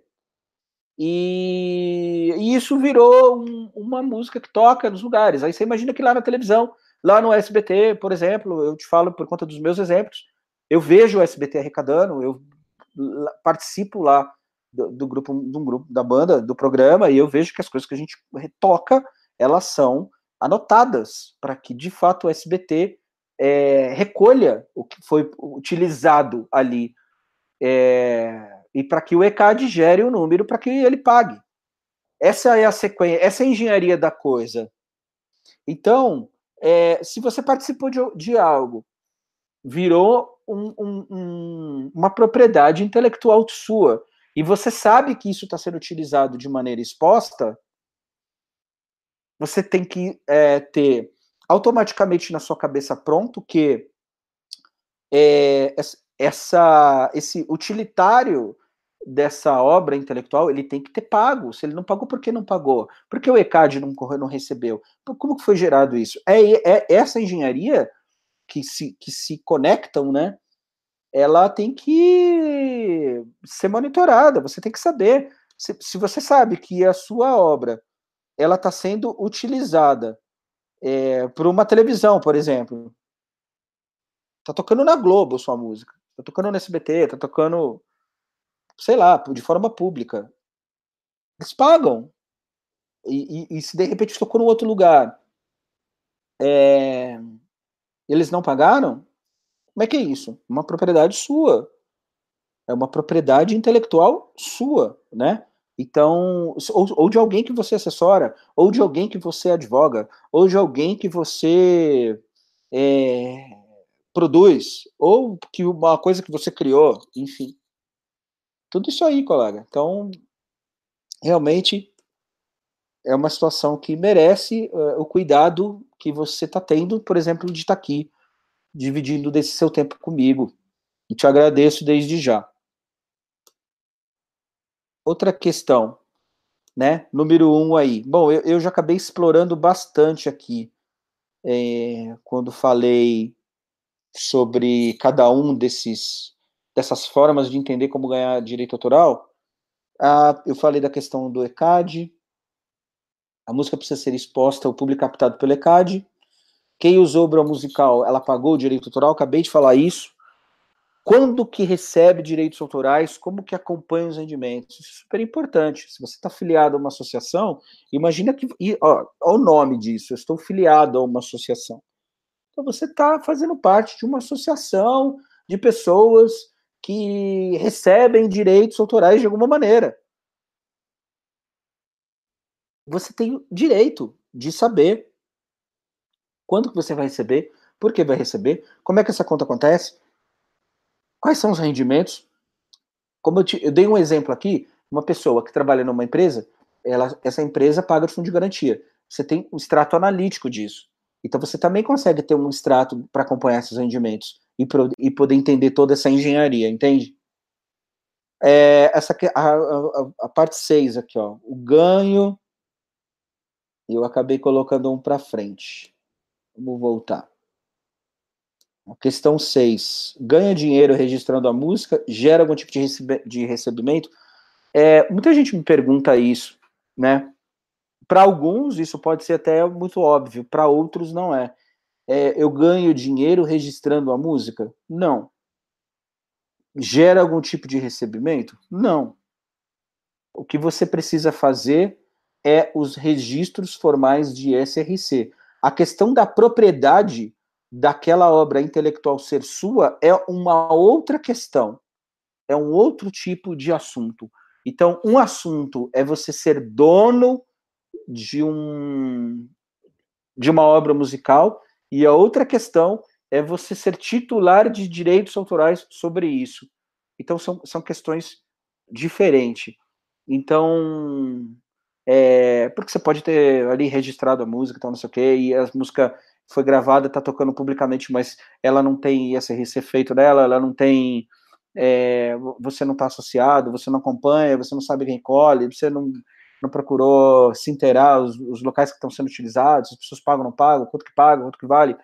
E, e isso virou um, uma música que toca nos lugares. Aí você imagina que lá na televisão, lá no SBT, por exemplo, eu te falo por conta dos meus exemplos, eu vejo o SBT arrecadando, eu participo lá do, do grupo, do grupo da banda, do programa, e eu vejo que as coisas que a gente toca, elas são anotadas para que de fato o SBT é, recolha o que foi utilizado ali. É, e para que o ECAD gere o número para que ele pague. Essa é a sequência, essa é a engenharia da coisa. Então, é, se você participou de, de algo, virou um, um, um, uma propriedade intelectual sua, e você sabe que isso está sendo utilizado de maneira exposta, você tem que é, ter automaticamente na sua cabeça pronto que é, essa, esse utilitário dessa obra intelectual, ele tem que ter pago. Se ele não pagou, por que não pagou? Por que o ECAD não, não recebeu? Como que foi gerado isso? É, é essa engenharia que se, que se conectam, né? Ela tem que ser monitorada. Você tem que saber. Se, se você sabe que a sua obra ela está sendo utilizada é, por uma televisão, por exemplo, tá tocando na Globo sua música tá tocando no SBT, tá tocando, sei lá, de forma pública. Eles pagam. E, e, e se de repente tocou num outro lugar, é, eles não pagaram, como é que é isso? Uma propriedade sua. É uma propriedade intelectual sua, né? Então, ou, ou, de alguém que você assessora, ou de alguém que você advoga, ou de alguém que você é, produz, ou que uma coisa que você criou, enfim. Tudo isso aí, colega. Então, realmente é uma situação que merece uh, o cuidado que você está tendo, por exemplo, de estar tá aqui, dividindo desse seu tempo comigo. E te agradeço desde já. Outra questão, né? Número um aí. Bom, eu, eu já acabei explorando bastante aqui é, quando falei sobre cada um desses dessas formas de entender como ganhar direito autoral. Eu falei da questão do ECAD, a música precisa ser exposta ao público captado pelo ECAD. Quem usou obra musical, ela pagou o direito autoral, acabei de falar isso. Quando que recebe direitos autorais, como que acompanha os rendimentos? Isso é super importante. Se você está filiado a uma associação, imagina que. Ó, ó, o nome disso, eu estou filiado a uma associação. Então você está fazendo parte de uma associação de pessoas que recebem direitos autorais de alguma maneira você tem o direito de saber quando que você vai receber, por que vai receber, como é que essa conta acontece, quais são os rendimentos. Como eu, te, eu dei um exemplo aqui, uma pessoa que trabalha numa empresa, ela, essa empresa paga o fundo de garantia. Você tem um extrato analítico disso. Então você também consegue ter um extrato para acompanhar esses rendimentos e, pro, e, poder entender toda essa engenharia, entende? É, essa a, a, a parte 6 aqui, ó, o ganho eu acabei colocando um para frente. Vamos voltar. A questão 6. Ganha dinheiro registrando a música? Gera algum tipo de, recebe de recebimento? É, muita gente me pergunta isso, né? Para alguns, isso pode ser até muito óbvio, para outros, não é. É. Eu ganho dinheiro registrando a música? Não. Gera algum tipo de recebimento? Não. O que você precisa fazer é os registros formais de SRC. A questão da propriedade daquela obra intelectual ser sua é uma outra questão, é um outro tipo de assunto. Então, um assunto é você ser dono de um de uma obra musical e a outra questão é você ser titular de direitos autorais sobre isso. Então são, são questões diferentes. Então, é, porque você pode ter ali registrado a música, tal, não sei o quê, e a música foi gravada, está tocando publicamente, mas ela não tem ISRC feito dela, ela não tem. É, você não está associado, você não acompanha, você não sabe quem colhe, você não, não procurou se inteirar os, os locais que estão sendo utilizados, as pessoas pagam ou não pagam, quanto que pagam, quanto que vale,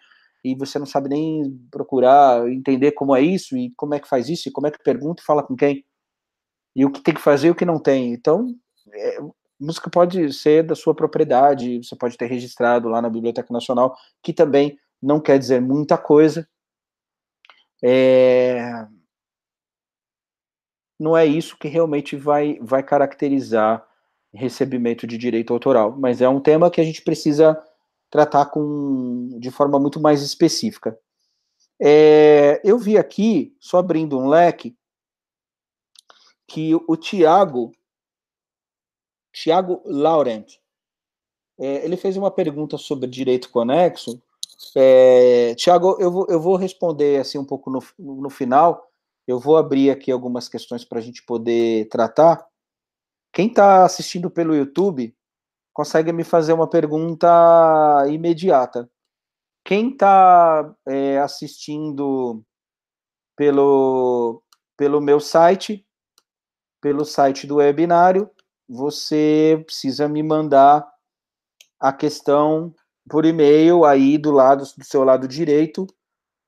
e você não sabe nem procurar entender como é isso, e como é que faz isso, e como é que pergunta e fala com quem, e o que tem que fazer e o que não tem. Então, é, música pode ser da sua propriedade, você pode ter registrado lá na Biblioteca Nacional, que também não quer dizer muita coisa. É... Não é isso que realmente vai, vai caracterizar recebimento de direito autoral, mas é um tema que a gente precisa tratar com, de forma muito mais específica. É, eu vi aqui, só abrindo um leque, que o Tiago Tiago Laurent. É, ele fez uma pergunta sobre direito conexo. É, Tiago, eu vou, eu vou responder assim um pouco no, no final. Eu vou abrir aqui algumas questões para a gente poder tratar. Quem está assistindo pelo YouTube consegue me fazer uma pergunta imediata. Quem está é, assistindo pelo, pelo meu site, pelo site do webinário, você precisa me mandar a questão por e-mail aí do lado do seu lado direito.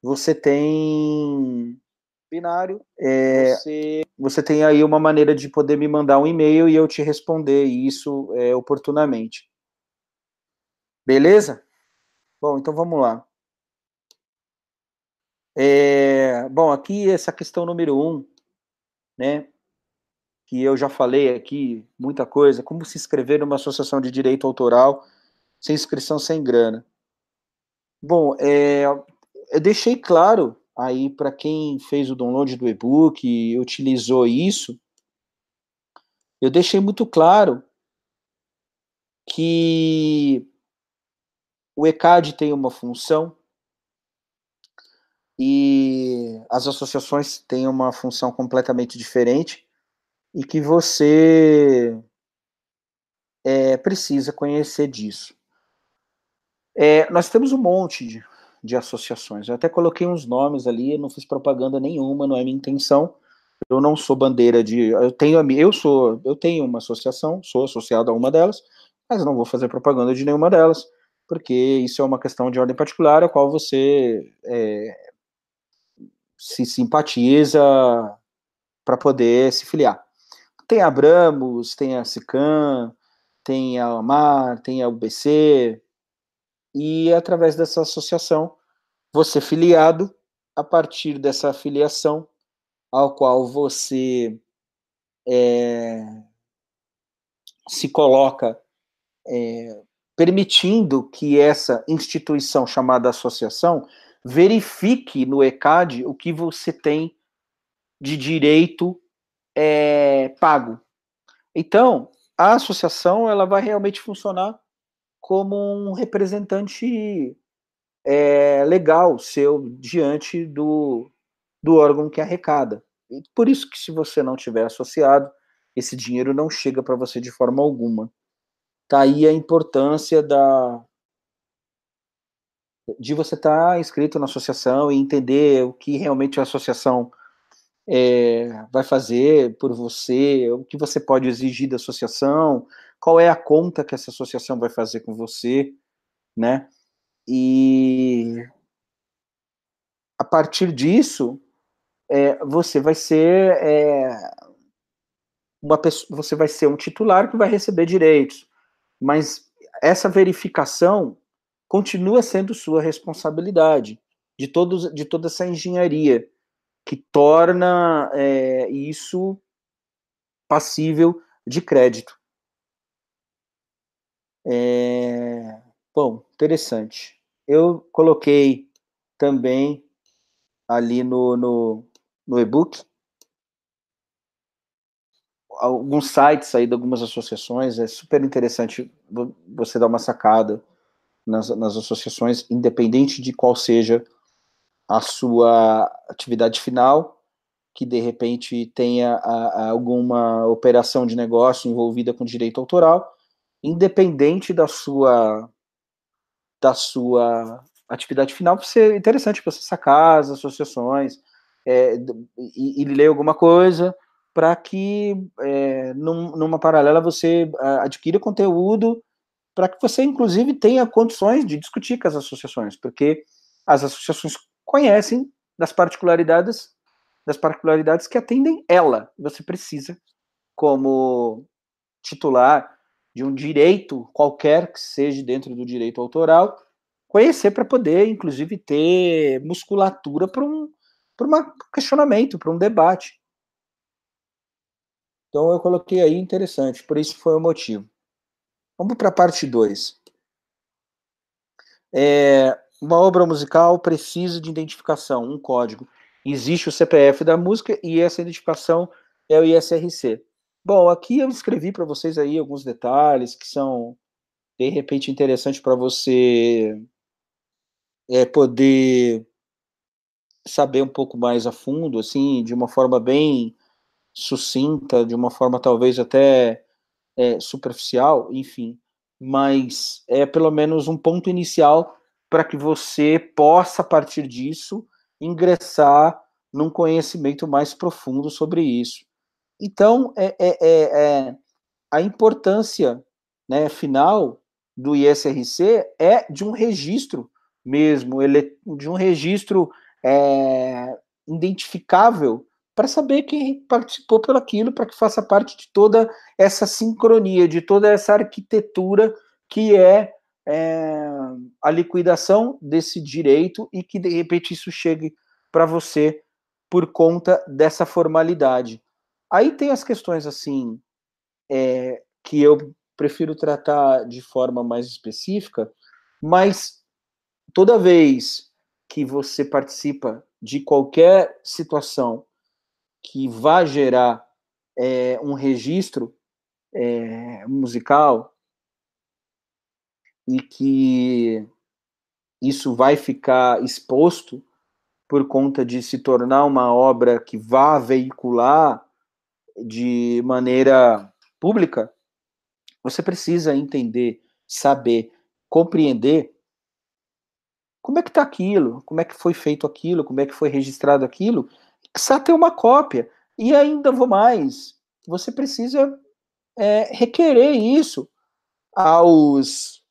Você tem binário. É, você... você tem aí uma maneira de poder me mandar um e-mail e eu te responder isso é, oportunamente. Beleza? Bom, então vamos lá. É, bom, aqui essa questão número um, né? que eu já falei aqui, muita coisa, como se inscrever numa associação de direito autoral sem inscrição, sem grana. Bom, é, eu deixei claro aí para quem fez o download do e-book e utilizou isso, eu deixei muito claro que o ECAD tem uma função, e as associações têm uma função completamente diferente e que você é, precisa conhecer disso. É, nós temos um monte de, de, associações. Eu até coloquei uns nomes ali, não fiz propaganda nenhuma, não é minha intenção. Eu não sou bandeira de. Eu tenho, eu sou, eu tenho uma associação, sou associado a uma delas, mas não vou fazer propaganda de nenhuma delas, porque isso é uma questão de ordem particular, a qual você é, se simpatiza para poder se filiar. Tem a Abramos, tem a SICAM, tem a AMAR, tem a UBC, e através dessa associação, você filiado, a partir dessa filiação, ao qual você é, se coloca é, permitindo que essa instituição chamada associação verifique no ECAD o que você tem de direito é, pago. Então, a associação ela vai realmente funcionar como um representante é, legal seu diante do, do órgão que arrecada. E por isso que se você não tiver associado, esse dinheiro não chega para você de forma alguma. Tá aí a importância da de você estar tá inscrito na associação e entender o que realmente a associação é, vai fazer por você, o que você pode exigir da associação, qual é a conta que essa associação vai fazer com você, né? E a partir disso, é, você vai ser é, uma pessoa, você vai ser um titular que vai receber direitos, mas essa verificação continua sendo sua responsabilidade de todos, de toda essa engenharia que torna é, isso passível de crédito. É, bom, interessante. Eu coloquei também ali no, no, no e-book alguns sites aí de algumas associações. É super interessante você dar uma sacada nas, nas associações, independente de qual seja a sua atividade final, que de repente tenha a, a alguma operação de negócio envolvida com direito autoral, independente da sua da sua atividade final, pode ser interessante você sacar as associações é, e, e, ler alguma coisa para que é, num, numa paralela você adquira conteúdo para que você inclusive tenha condições de discutir com as associações, porque as associações conhecem das particularidades das particularidades que atendem ela. Você precisa, como titular de um direito qualquer que seja dentro do direito autoral, conhecer para poder, inclusive, ter musculatura para um, um questionamento, para um debate. Então eu coloquei aí interessante, por isso foi o motivo. Vamos para a parte 2. É, uma obra musical precisa de identificação, um código. Existe o CPF da música e essa identificação é o ISRC. Bom, aqui eu escrevi para vocês aí alguns detalhes que são de repente interessantes para você é, poder saber um pouco mais a fundo, assim, de uma forma bem sucinta, de uma forma talvez até é, superficial, enfim, mas é pelo menos um ponto inicial para que você possa, a partir disso, ingressar num conhecimento mais profundo sobre isso. Então, é, é, é, é a importância né, final do ISRC é de um registro mesmo, ele, de um registro é, identificável para saber quem participou pelo aquilo, para que faça parte de toda essa sincronia, de toda essa arquitetura que é é, a liquidação desse direito e que de repente isso chegue para você por conta dessa formalidade. Aí tem as questões assim é, que eu prefiro tratar de forma mais específica, mas toda vez que você participa de qualquer situação que vá gerar é, um registro é, musical, e que isso vai ficar exposto por conta de se tornar uma obra que vá veicular de maneira pública, você precisa entender, saber, compreender como é que está aquilo, como é que foi feito aquilo, como é que foi registrado aquilo, precisa ter uma cópia. E ainda vou mais, você precisa é, requerer isso aos,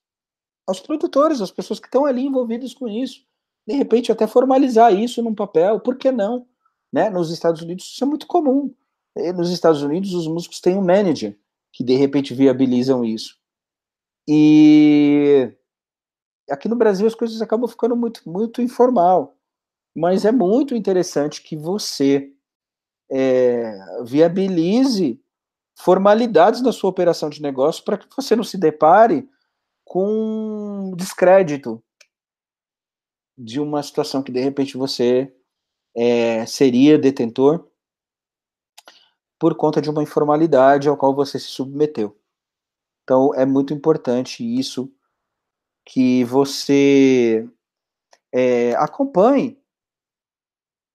aos produtores, às pessoas que estão ali envolvidas com isso. De repente, até formalizar isso num papel, por que não? Né? Nos Estados Unidos isso é muito comum. E nos Estados Unidos, os músicos têm um manager que de repente viabilizam isso. E aqui no Brasil as coisas acabam ficando muito, muito informal. Mas é muito interessante que você é, viabilize formalidades na sua operação de negócio para que você não se depare com descrédito de uma situação que de repente você é, seria detentor por conta de uma informalidade ao qual você se submeteu. Então é muito importante isso que você é, acompanhe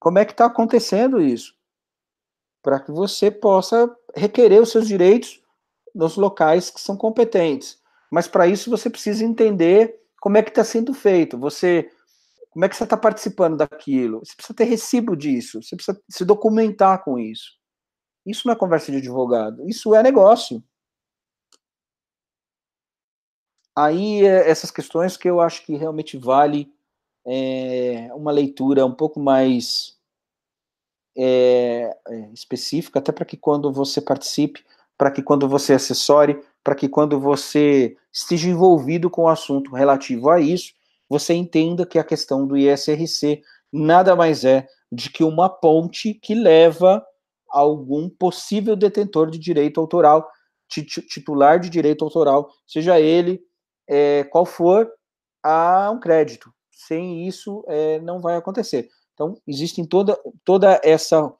como é que está acontecendo isso, para que você possa requerer os seus direitos nos locais que são competentes. Mas para isso você precisa entender como é que está sendo feito. Você, como é que você está participando daquilo? Você precisa ter recibo disso. Você precisa se documentar com isso. Isso não é conversa de advogado. Isso é negócio. Aí é essas questões que eu acho que realmente vale é, uma leitura um pouco mais é, é, específica, até para que quando você participe, para que quando você assessore, para que quando você esteja envolvido com o assunto relativo a isso, você entenda que a questão do ISRC nada mais é de que uma ponte que leva algum possível detentor de direito autoral, titular de direito autoral, seja ele é, qual for, a um crédito. Sem isso, é, não vai acontecer. Então, existe toda, toda essa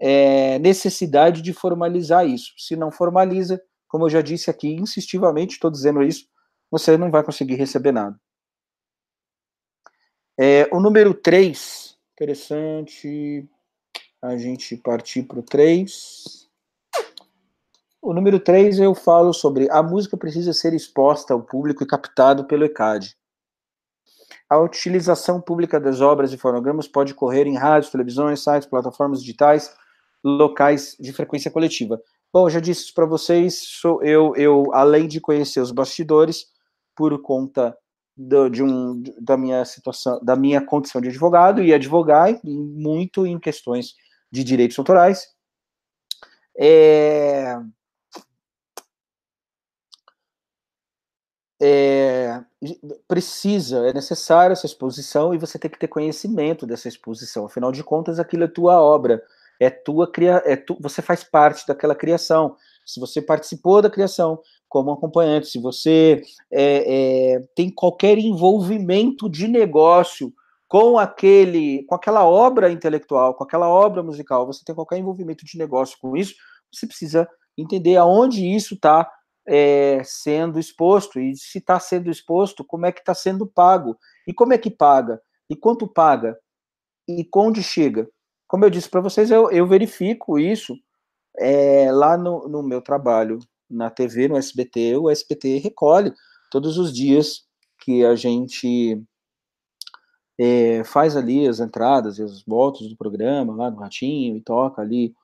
é, necessidade de formalizar isso. Se não formaliza, como eu já disse aqui insistivamente, estou dizendo isso, você não vai conseguir receber nada. É, o número 3, interessante a gente partir para o 3. O número 3 eu falo sobre a música precisa ser exposta ao público e captado pelo ECAD. A utilização pública das obras e fonogramas pode ocorrer em rádios, televisões, sites, plataformas digitais, locais de frequência coletiva. Bom, já disse isso para vocês, sou eu, eu, além de conhecer os bastidores, por conta do, de um, da minha situação, da minha condição de advogado e advogar muito em questões de direitos autorais, é, é, precisa, é necessário essa exposição e você tem que ter conhecimento dessa exposição. Afinal de contas, aquilo é tua obra, é tua cria, é tu, você faz parte daquela criação. Se você participou da criação como acompanhante, se você é, é, tem qualquer envolvimento de negócio com aquele, com aquela obra intelectual, com aquela obra musical, você tem qualquer envolvimento de negócio com isso, você precisa entender aonde isso está é, sendo exposto, e se está sendo exposto, como é que está sendo pago, e como é que paga, e quanto paga, e onde chega. Como eu disse para vocês, eu, eu, verifico isso é, lá no, no, meu trabalho na TV, no SBT, o SBT recolhe todos os dias que a gente é, faz ali as entradas e os votos do programa, lá no Ratinho, e toca ali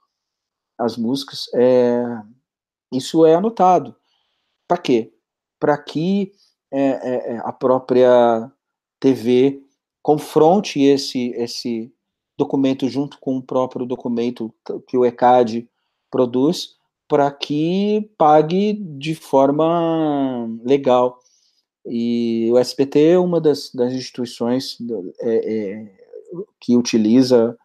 as músicas, é, isso é anotado. Para quê? Para que é, a própria TV confronte esse, esse documento junto com o próprio documento que o ECAD produz, para que pague de forma legal. E o SBT é uma das, das instituições é, é, que utiliza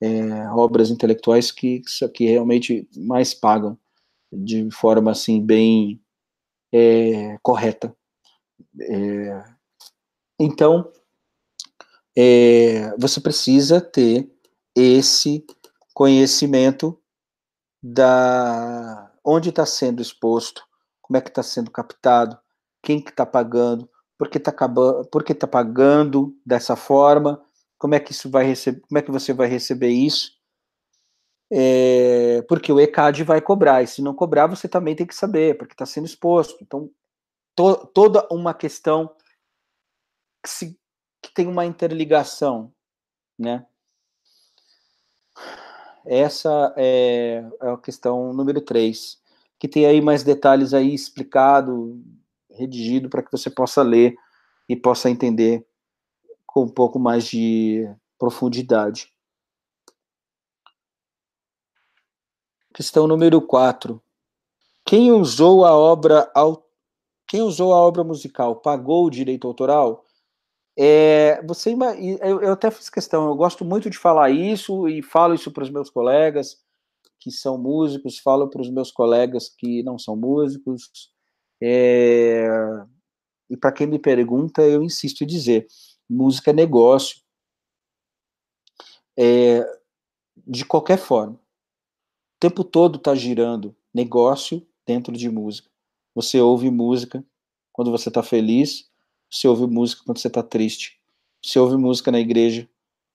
é, obras intelectuais que, que realmente mais pagam de forma assim bem é, correta. É, então, é, você precisa ter esse conhecimento da onde está sendo exposto, como é que está sendo captado, quem que está pagando, por que está tá pagando dessa forma, Como é que isso vai receber? Como é que você vai receber isso? É, porque o ECAD vai cobrar, e se não cobrar, você também tem que saber, porque está sendo exposto. Então, to, toda uma questão que, se, que tem uma interligação, né? Essa é, é a questão número 3, que tem aí mais detalhes aí explicado, redigido, para que você possa ler e possa entender com um pouco mais de profundidade. Questão número 4. Quem usou a obra quem usou a obra musical pagou o direito autoral? É, você eu, eu até fiz questão, eu gosto muito de falar isso e falo isso para os meus colegas que são músicos, falo para os meus colegas que não são músicos. É, e para quem me pergunta, eu insisto em dizer: música é negócio. É, de qualquer forma o tempo todo está girando negócio dentro de música. Você ouve música quando você está feliz, você ouve música quando você está triste, você ouve música na igreja,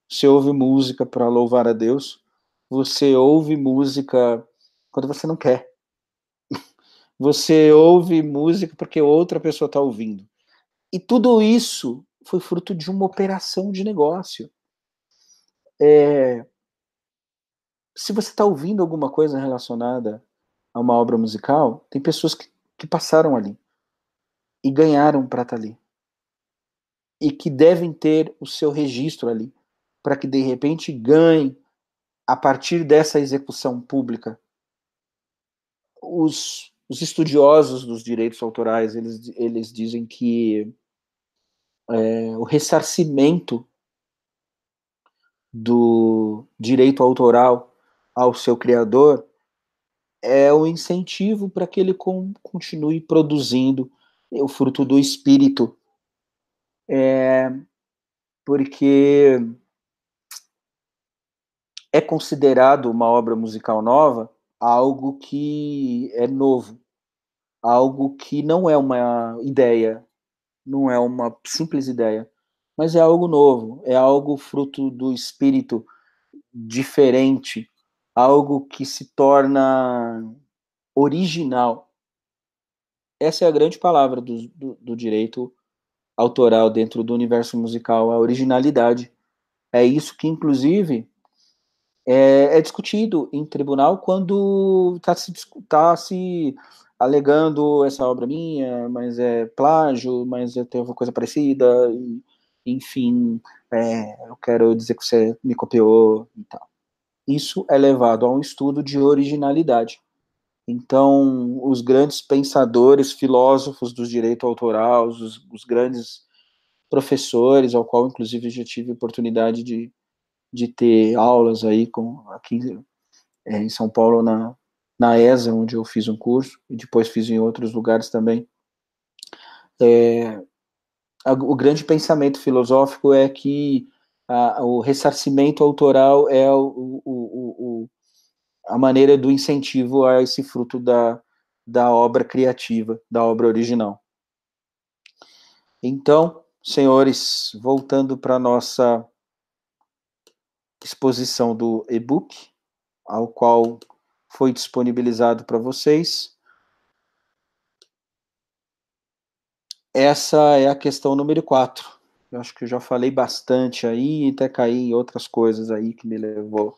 você ouve música para louvar a Deus, você ouve música quando você não quer. Você ouve música porque outra pessoa está ouvindo. E tudo isso foi fruto de uma operação de negócio. É, se você está ouvindo alguma coisa relacionada a uma obra musical, tem pessoas que, que passaram ali e ganharam para estar ali. E que devem ter o seu registro ali, para que de repente ganhe a partir dessa execução pública. Os, os estudiosos dos direitos autorais, eles, eles dizem que é, o ressarcimento do direito autoral ao seu criador é o incentivo para que ele continue produzindo o fruto do espírito. É, porque é considerado uma obra musical nova algo que é novo, algo que não é uma ideia, não é uma simples ideia, mas é algo novo, é algo fruto do espírito diferente, algo que se torna original. Essa é a grande palavra do, do, do direito autoral dentro do universo musical, a originalidade. É isso que, inclusive, é, é discutido em tribunal quando está se, tá se alegando essa obra minha, mas é plágio, mas eu tenho uma coisa parecida, enfim, é, eu quero dizer que você me copiou e tal isso é levado a um estudo de originalidade. Então, os grandes pensadores, filósofos do direito autoral, os, os grandes professores, ao qual inclusive já tive oportunidade de, de ter aulas aí com aqui é, em São Paulo na, na ESA, onde eu fiz um curso, e depois fiz em outros lugares também. É, a, o grande pensamento filosófico é que a, o ressarcimento autoral é o, o, o, a maneira do incentivo a esse fruto da, da obra criativa, da obra original. Então, senhores, voltando para a nossa exposição do e-book, ao qual foi disponibilizado para vocês. Essa é a questão número 4. Eu acho que eu já falei bastante aí, até caí em outras coisas aí que me levou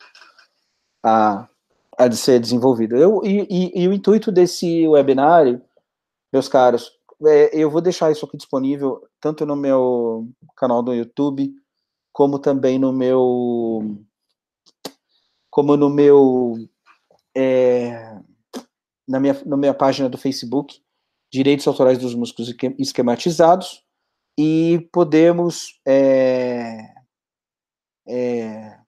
a, a ser desenvolvido. Eu, e, e, e o intuito desse webinário, meus caros, é, eu vou deixar isso aqui disponível tanto no meu canal do YouTube, como também no meu como no meu é, na minha, na minha página do Facebook, Direitos Autorais dos Músicos Esquematizados, e podemos é, é,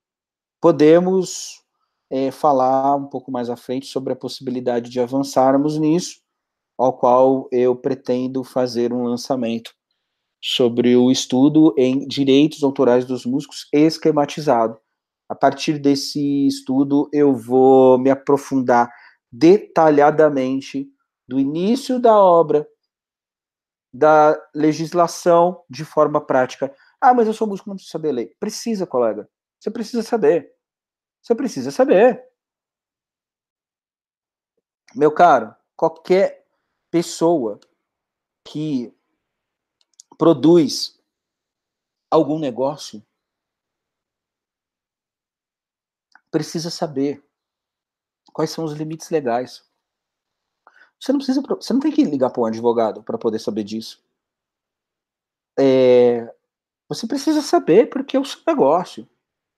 podemos é, falar um pouco mais à frente sobre a possibilidade de avançarmos nisso, ao qual eu pretendo fazer um lançamento sobre o estudo em direitos autorais dos músicos esquematizado. A partir desse estudo, eu vou me aprofundar detalhadamente do início da obra da legislação de forma prática Ah, mas eu sou músico, não preciso saber lei. Precisa, colega. Você precisa saber. Você precisa saber. Meu caro, qualquer pessoa que produz algum negócio precisa saber quais são os limites legais. Você não precisa, você não tem que ligar para um advogado para poder saber disso. É, você precisa saber porque é o seu negócio.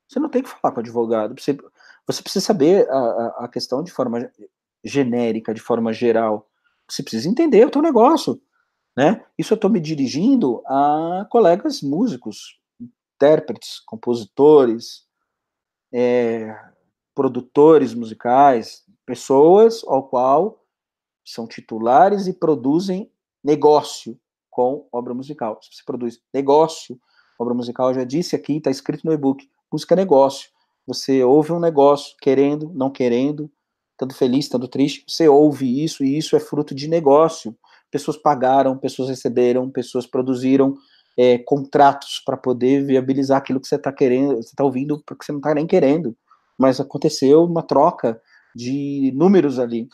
Você não tem que falar com o advogado. Você, você precisa saber a, a questão de forma genérica, de forma geral. Você precisa entender o teu negócio. Né? Isso eu estou me dirigindo a colegas músicos, intérpretes, compositores, é, produtores musicais, pessoas ao qual são titulares e produzem negócio com obra musical. Se você produz negócio, obra musical, já disse aqui, está escrito no e-book, música é negócio. Você ouve um negócio, querendo, não querendo, estando feliz, estando triste, você ouve isso e isso é fruto de negócio. Pessoas pagaram, pessoas receberam, pessoas produziram é, contratos para poder viabilizar aquilo que você está querendo, você está ouvindo porque você não está nem querendo. Mas aconteceu uma troca de números ali.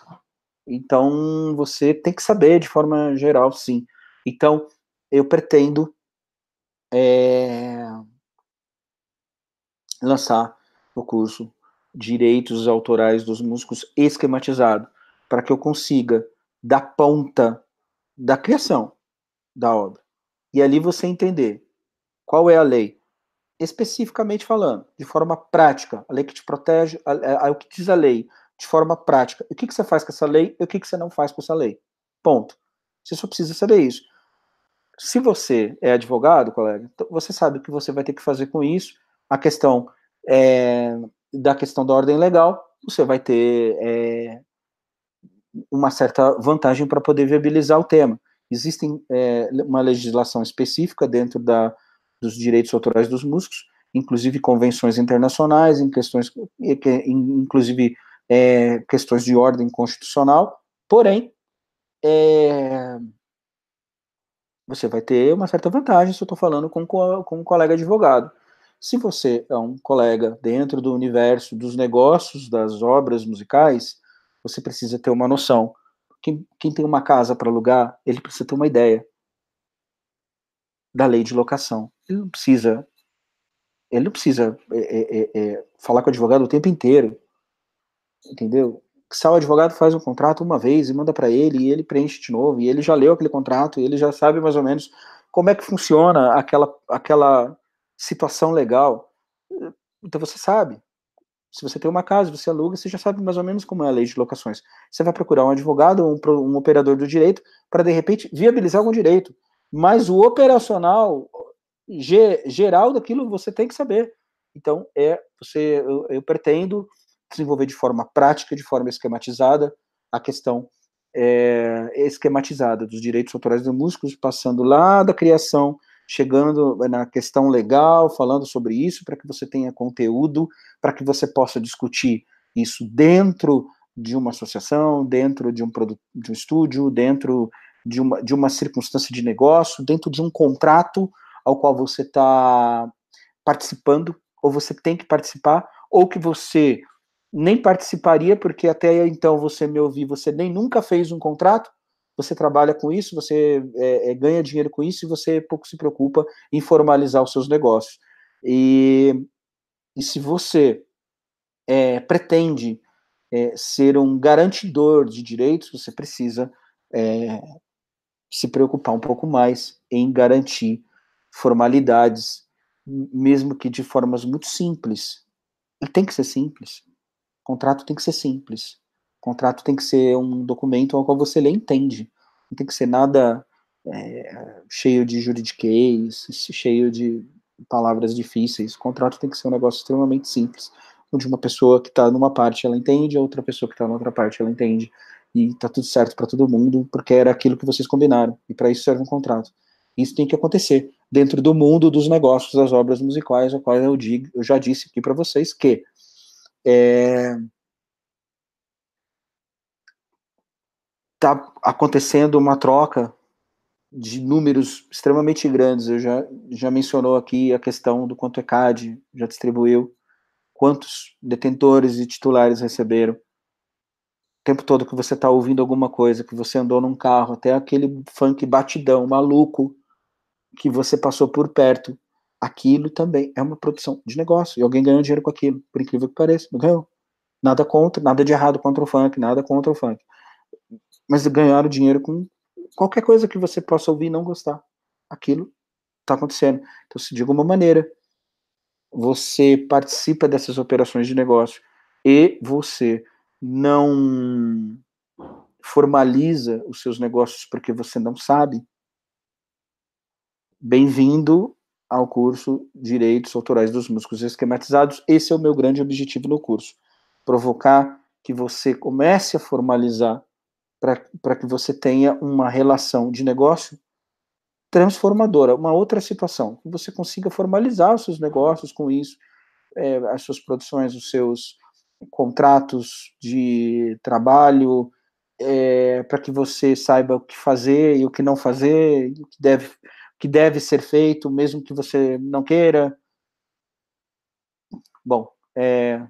Então você tem que saber de forma geral, sim. Então eu pretendo é, lançar o curso Direitos Autorais dos Músicos esquematizado, para que eu consiga dar ponta da criação da obra. E ali você entender qual é a lei, especificamente falando, de forma prática, a lei que te protege, a, o que diz a lei, de forma prática. O que, que você faz com essa lei e o que, que você não faz com essa lei. Ponto. Você só precisa saber isso. Se você é advogado, colega, então você sabe o que você vai ter que fazer com isso. A questão é, da questão da ordem legal, você vai ter é, uma certa vantagem para poder viabilizar o tema. Existe é, uma legislação específica dentro da, dos direitos autorais dos músicos, inclusive convenções internacionais, em questões, inclusive é, questões de ordem constitucional, porém, é, você vai ter uma certa vantagem se eu estou falando com, com um colega advogado. Se você é um colega dentro do universo dos negócios das obras musicais, você precisa ter uma noção. Quem, quem tem uma casa para alugar, ele precisa ter uma ideia da lei de locação. Ele não precisa, ele não precisa é, é, é, é falar com o advogado o tempo inteiro, entendeu? Se o advogado faz um contrato uma vez e manda para ele e ele preenche de novo e ele já leu aquele contrato e ele já sabe mais ou menos como é que funciona aquela aquela situação legal. Então você sabe. Se você tem uma casa, você aluga, você já sabe mais ou menos como é a lei de locações. Você vai procurar um advogado, um, um operador do direito, para de repente viabilizar algum direito. Mas o operacional ge, geral daquilo você tem que saber. Então é você, eu, eu pretendo desenvolver de forma prática, de forma esquematizada, a questão é, esquematizada dos direitos autorais dos músicos, passando lá da criação chegando na questão legal, falando sobre isso, para que você tenha conteúdo, para que você possa discutir isso dentro de uma associação, dentro de um, produto, de um estúdio, dentro de uma, de uma circunstância de negócio, dentro de um contrato ao qual você está participando, ou você tem que participar, ou que você nem participaria, porque até então você me ouviu, você nem nunca fez um contrato, você trabalha com isso, você é, é, ganha dinheiro com isso e você pouco se preocupa em formalizar os seus negócios. E, e se você é, pretende é, ser um garantidor de direitos, você precisa é, se preocupar um pouco mais em garantir formalidades, mesmo que de formas muito simples. E tem que ser simples. O contrato tem que ser simples contrato tem que ser um documento ao qual você lê e entende. Não tem que ser nada é, cheio de juridiquês, cheio de palavras difíceis. O contrato tem que ser um negócio extremamente simples, onde uma pessoa que está numa parte ela entende, outra pessoa que está na outra parte ela entende, e tá tudo certo para todo mundo, porque era aquilo que vocês combinaram, e para isso serve um contrato. Isso tem que acontecer dentro do mundo dos negócios das obras musicais, a qual eu, digo, eu já disse aqui para vocês que é, está acontecendo uma troca de números extremamente grandes. Eu já, já mencionou aqui a questão do quanto o ECAD já distribuiu, quantos detentores e titulares receberam. Tempo todo que você está ouvindo alguma coisa, que você andou num carro, até aquele funk batidão, maluco, que você passou por perto, aquilo também é uma produção de negócio. E alguém ganhou dinheiro com aquilo, por incrível que pareça. Não ganhou. Nada contra, nada de errado contra o funk, nada contra o funk. Mas ganharam dinheiro com qualquer coisa que você possa ouvir e não gostar. Aquilo está acontecendo. Então, se de alguma maneira você participa dessas operações de negócio e você não formaliza os seus negócios porque você não sabe, bem-vindo ao curso Direitos Autorais dos Músicos Esquematizados. Esse é o meu grande objetivo no curso: provocar que você comece a formalizar para que você tenha uma relação de negócio transformadora, uma outra situação, que você consiga formalizar os seus negócios com isso, é, as suas produções, os seus contratos de trabalho, é, para que você saiba o que fazer e o que não fazer, o que deve, o que deve ser feito, mesmo que você não queira. Bom, é,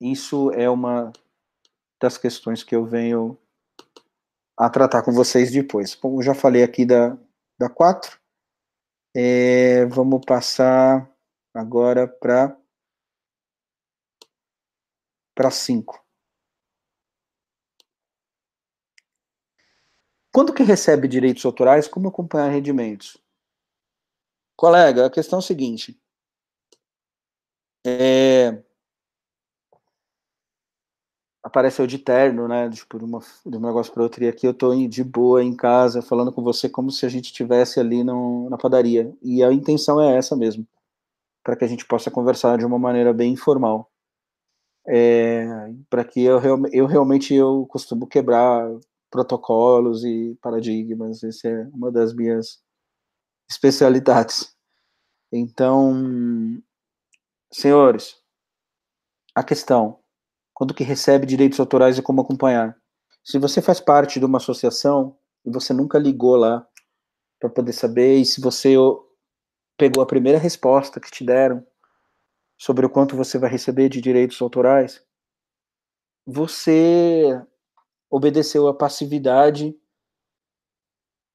isso é uma das questões que eu venho a tratar com vocês depois. Como já falei aqui da, da 4, é, vamos passar agora para para 5. Quando que recebe direitos autorais, como acompanhar rendimentos? Colega, a questão é a seguinte. É, apareceu de terno, né? Tipo, de, uma, de um negócio para outro. E aqui eu tô de boa em casa, falando com você como se a gente estivesse ali no, na padaria. E a intenção é essa mesmo, para que a gente possa conversar de uma maneira bem informal. É, para que eu, eu realmente eu costumo quebrar protocolos e paradigmas. Essa é uma das minhas especialidades. Então, senhores, a questão quando que recebe direitos autorais e como acompanhar. Se você faz parte de uma associação e você nunca ligou lá para poder saber, e se você pegou a primeira resposta que te deram sobre o quanto você vai receber de direitos autorais, você obedeceu a passividade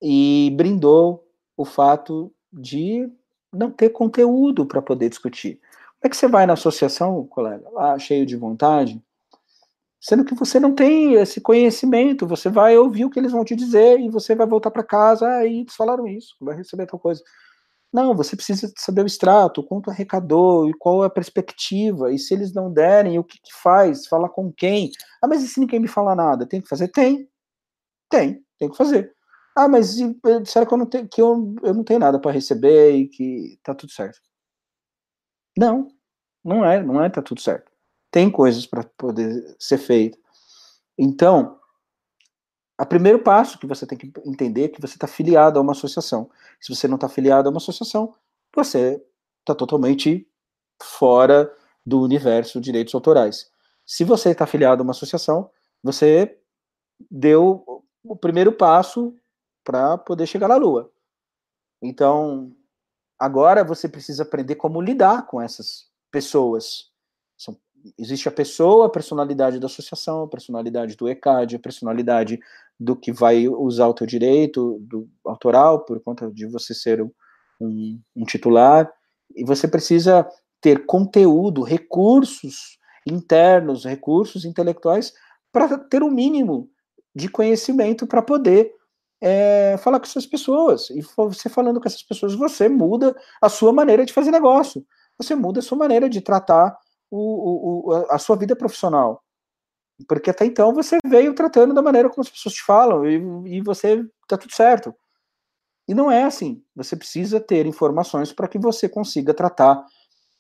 e brindou o fato de não ter conteúdo para poder discutir. Como é que você vai na associação, colega, lá cheio de vontade, Sendo que você não tem esse conhecimento, você vai ouvir o que eles vão te dizer e você vai voltar para casa ah, e eles falaram isso, vai receber tal coisa. Não, você precisa saber o extrato, quanto arrecadou e qual é a perspectiva, e se eles não derem, o que, que faz, fala com quem. Ah, mas e se ninguém me fala nada? Tem que fazer? Tem. Tem, tem que fazer. Ah, mas e, eh, será que eu não tenho, que eu, eu não tenho nada para receber e que tá tudo certo? Não, não é, não é tá tudo certo tem coisas para poder ser feito. Então, o primeiro passo que você tem que entender é que você está filiado a uma associação. Se você não está filiado a uma associação, você está totalmente fora do universo de direitos autorais. Se você está filiado a uma associação, você deu o primeiro passo para poder chegar na Lua. Então, agora você precisa aprender como lidar com essas pessoas existe a pessoa, a personalidade da associação, a personalidade do ECAD, a personalidade do que vai usar o teu direito do autoral, por conta de você ser um, um titular, e você precisa ter conteúdo, recursos internos, recursos intelectuais, para ter o um mínimo de conhecimento para poder é, falar com essas pessoas. E você falando com essas pessoas, você muda a sua maneira de fazer negócio. Você muda a sua maneira de tratar o, o, a sua vida profissional. Porque até então você veio tratando da maneira como as pessoas te falam e, e você tá tudo certo. E não é assim. Você precisa ter informações para que você consiga tratar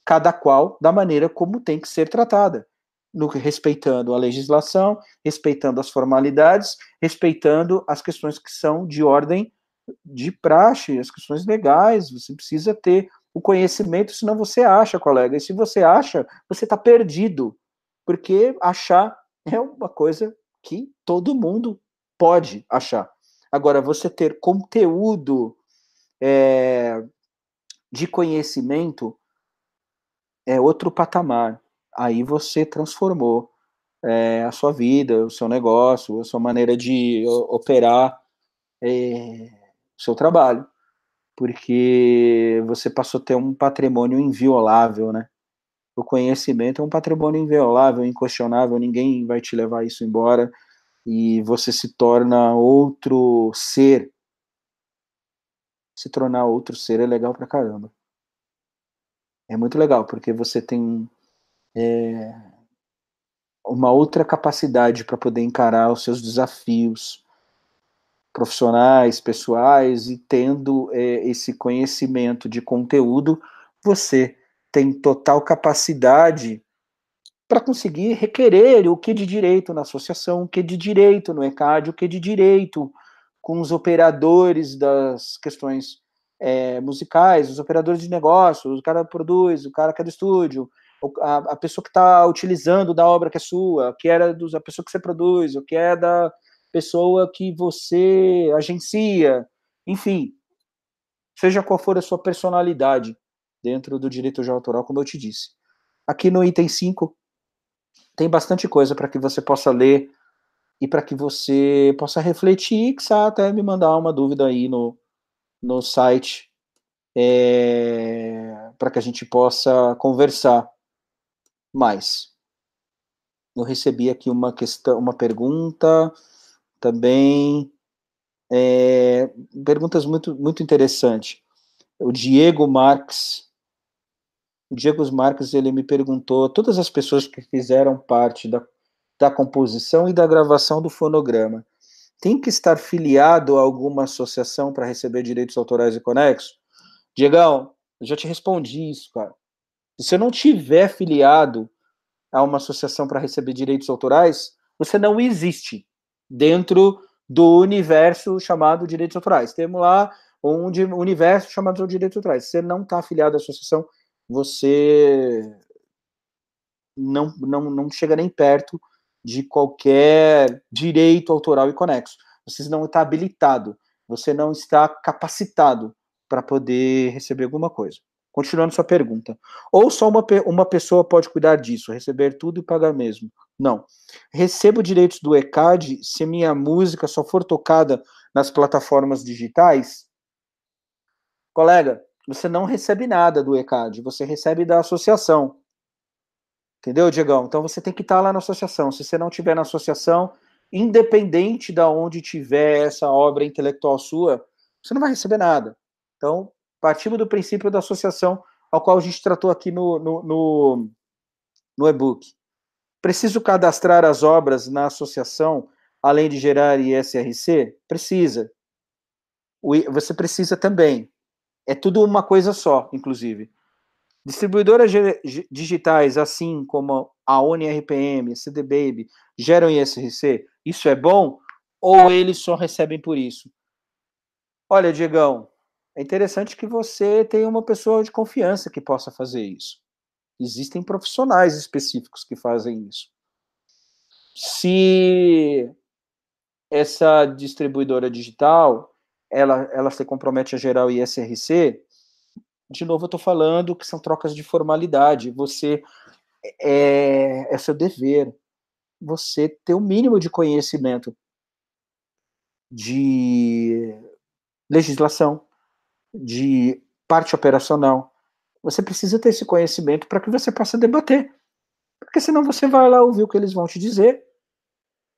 cada qual da maneira como tem que ser tratada, no, respeitando a legislação, respeitando as formalidades, respeitando as questões que são de ordem de praxe, as questões legais. Você precisa ter o conhecimento, senão você acha, colega. E se você acha, você está perdido. Porque achar é uma coisa que todo mundo pode achar. Agora, você ter conteúdo é, de conhecimento é outro patamar. Aí você transformou é, a sua vida, o seu negócio, a sua maneira de operar é, o seu trabalho, porque você passou a ter um patrimônio inviolável, né? O conhecimento é um patrimônio inviolável, inquestionável, ninguém vai te levar isso embora e você se torna outro ser. Se tornar outro ser é legal pra caramba. É muito legal, porque você tem é, uma outra capacidade para poder encarar os seus desafios profissionais, pessoais, e tendo é, esse conhecimento de conteúdo, você tem total capacidade para conseguir requerer o que de direito na associação, o que de direito no ECAD, o que de direito com os operadores das questões é, musicais, os operadores de negócio, o cara produz, o cara que é do estúdio, a, a pessoa que está utilizando da obra que é sua, que era dos, a pessoa que você produz, o que é da pessoa que você agencia, enfim, seja qual for a sua personalidade dentro do direito de autoral, como eu te disse. Aqui no item 5, tem bastante coisa para que você possa ler e para que você possa refletir e que até me mandar uma dúvida aí no, no site é, para que a gente possa conversar mais. Eu recebi aqui uma questão, uma pergunta também, é, perguntas muito muito interessantes. O Diego Marques o Diego Marques ele me perguntou todas as pessoas que fizeram parte da, da composição e da gravação do fonograma tem que estar filiado a alguma associação para receber direitos autorais e conexos? Diegão, eu já te respondi isso, cara. Se você não tiver filiado a uma associação para receber direitos autorais, você não existe dentro do universo chamado direitos autorais. Temos lá um universo chamado direitos autorais. Você não está afiliado à associação, você não, não, não chega nem perto de qualquer direito autoral e conexo. Você não está habilitado, você não está capacitado para poder receber alguma coisa. Continuando sua pergunta. Ou só uma, uma pessoa pode cuidar disso, receber tudo e pagar mesmo? Não. Recebo direitos do ECAD se minha música só for tocada nas plataformas digitais? Colega, você não recebe nada do ECAD, você recebe da associação. Entendeu, Diegão? Então você tem que estar lá na associação. Se você não estiver na associação, independente de onde tiver essa obra intelectual sua, você não vai receber nada. Então, partimos do princípio da associação ao qual a gente tratou aqui no, no, no, no e-book. Preciso cadastrar as obras na associação, além de gerar ISRC? Precisa. Você precisa também. É tudo uma coisa só, inclusive. Distribuidoras digitais, assim como a ONRPM, a CD Baby, geram ISRC? Isso é bom? Ou eles só recebem por isso? Olha, Diegão, é interessante que você tenha uma pessoa de confiança que possa fazer isso. Existem profissionais específicos que fazem isso. Se essa distribuidora digital ela, ela se compromete a gerar o ISRC, de novo eu estou falando que são trocas de formalidade. Você é, é seu dever. Você ter o um mínimo de conhecimento de legislação, de parte operacional. Você precisa ter esse conhecimento para que você possa debater. Porque senão você vai lá ouvir o que eles vão te dizer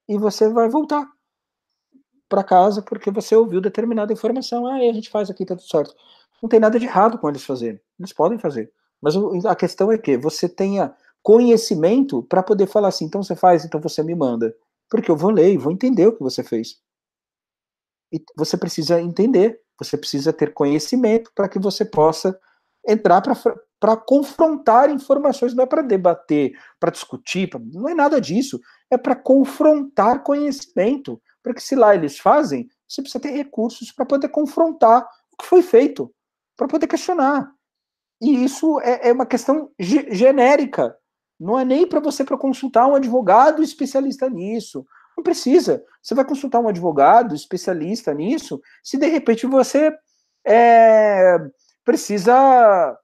e você vai voltar para casa porque você ouviu determinada informação. Ah, a gente faz aqui, tá tudo certo. Não tem nada de errado com eles fazerem. Eles podem fazer. Mas a questão é que você tenha conhecimento para poder falar assim, então você faz, então você me manda. Porque eu vou ler e vou entender o que você fez. E você precisa entender, você precisa ter conhecimento para que você possa entrar para confrontar informações, não é para debater, para discutir, pra, não é nada disso. É para confrontar conhecimento para que se lá eles fazem, você precisa ter recursos para poder confrontar o que foi feito, para poder questionar. E isso é, é uma questão genérica. Não é nem para você para consultar um advogado especialista nisso, Não precisa. Você vai consultar um advogado especialista nisso, se de repente você é, precisa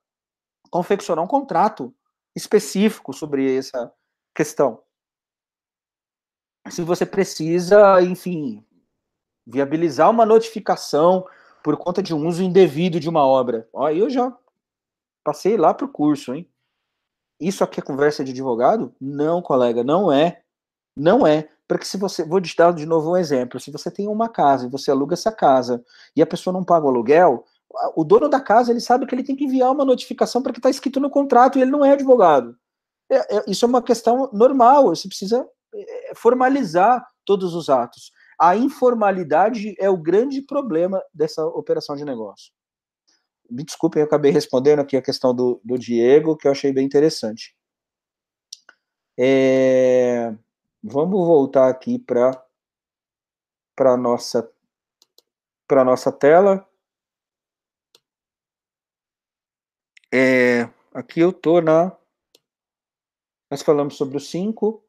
confeccionar um contrato específico sobre essa questão. Se você precisa, enfim, viabilizar uma notificação por conta de um uso indevido de uma obra. Ó, eu já passei lá para o curso, hein? Isso aqui é conversa de advogado? Não, colega, não é. Não é. Porque se você. Vou te dar de novo um exemplo. Se você tem uma casa e você aluga essa casa e a pessoa não paga o aluguel, o dono da casa ele sabe que ele tem que enviar uma notificação para que está escrito no contrato e ele não é advogado. É, é, isso é uma questão normal. Você precisa formalizar todos os atos. A informalidade é o grande problema dessa operação de negócio. Me desculpem, eu acabei respondendo aqui a questão do, do Diego, que eu achei bem interessante. É, vamos voltar aqui para para nossa nossa tela. É, aqui eu tô na nós falamos sobre o 5.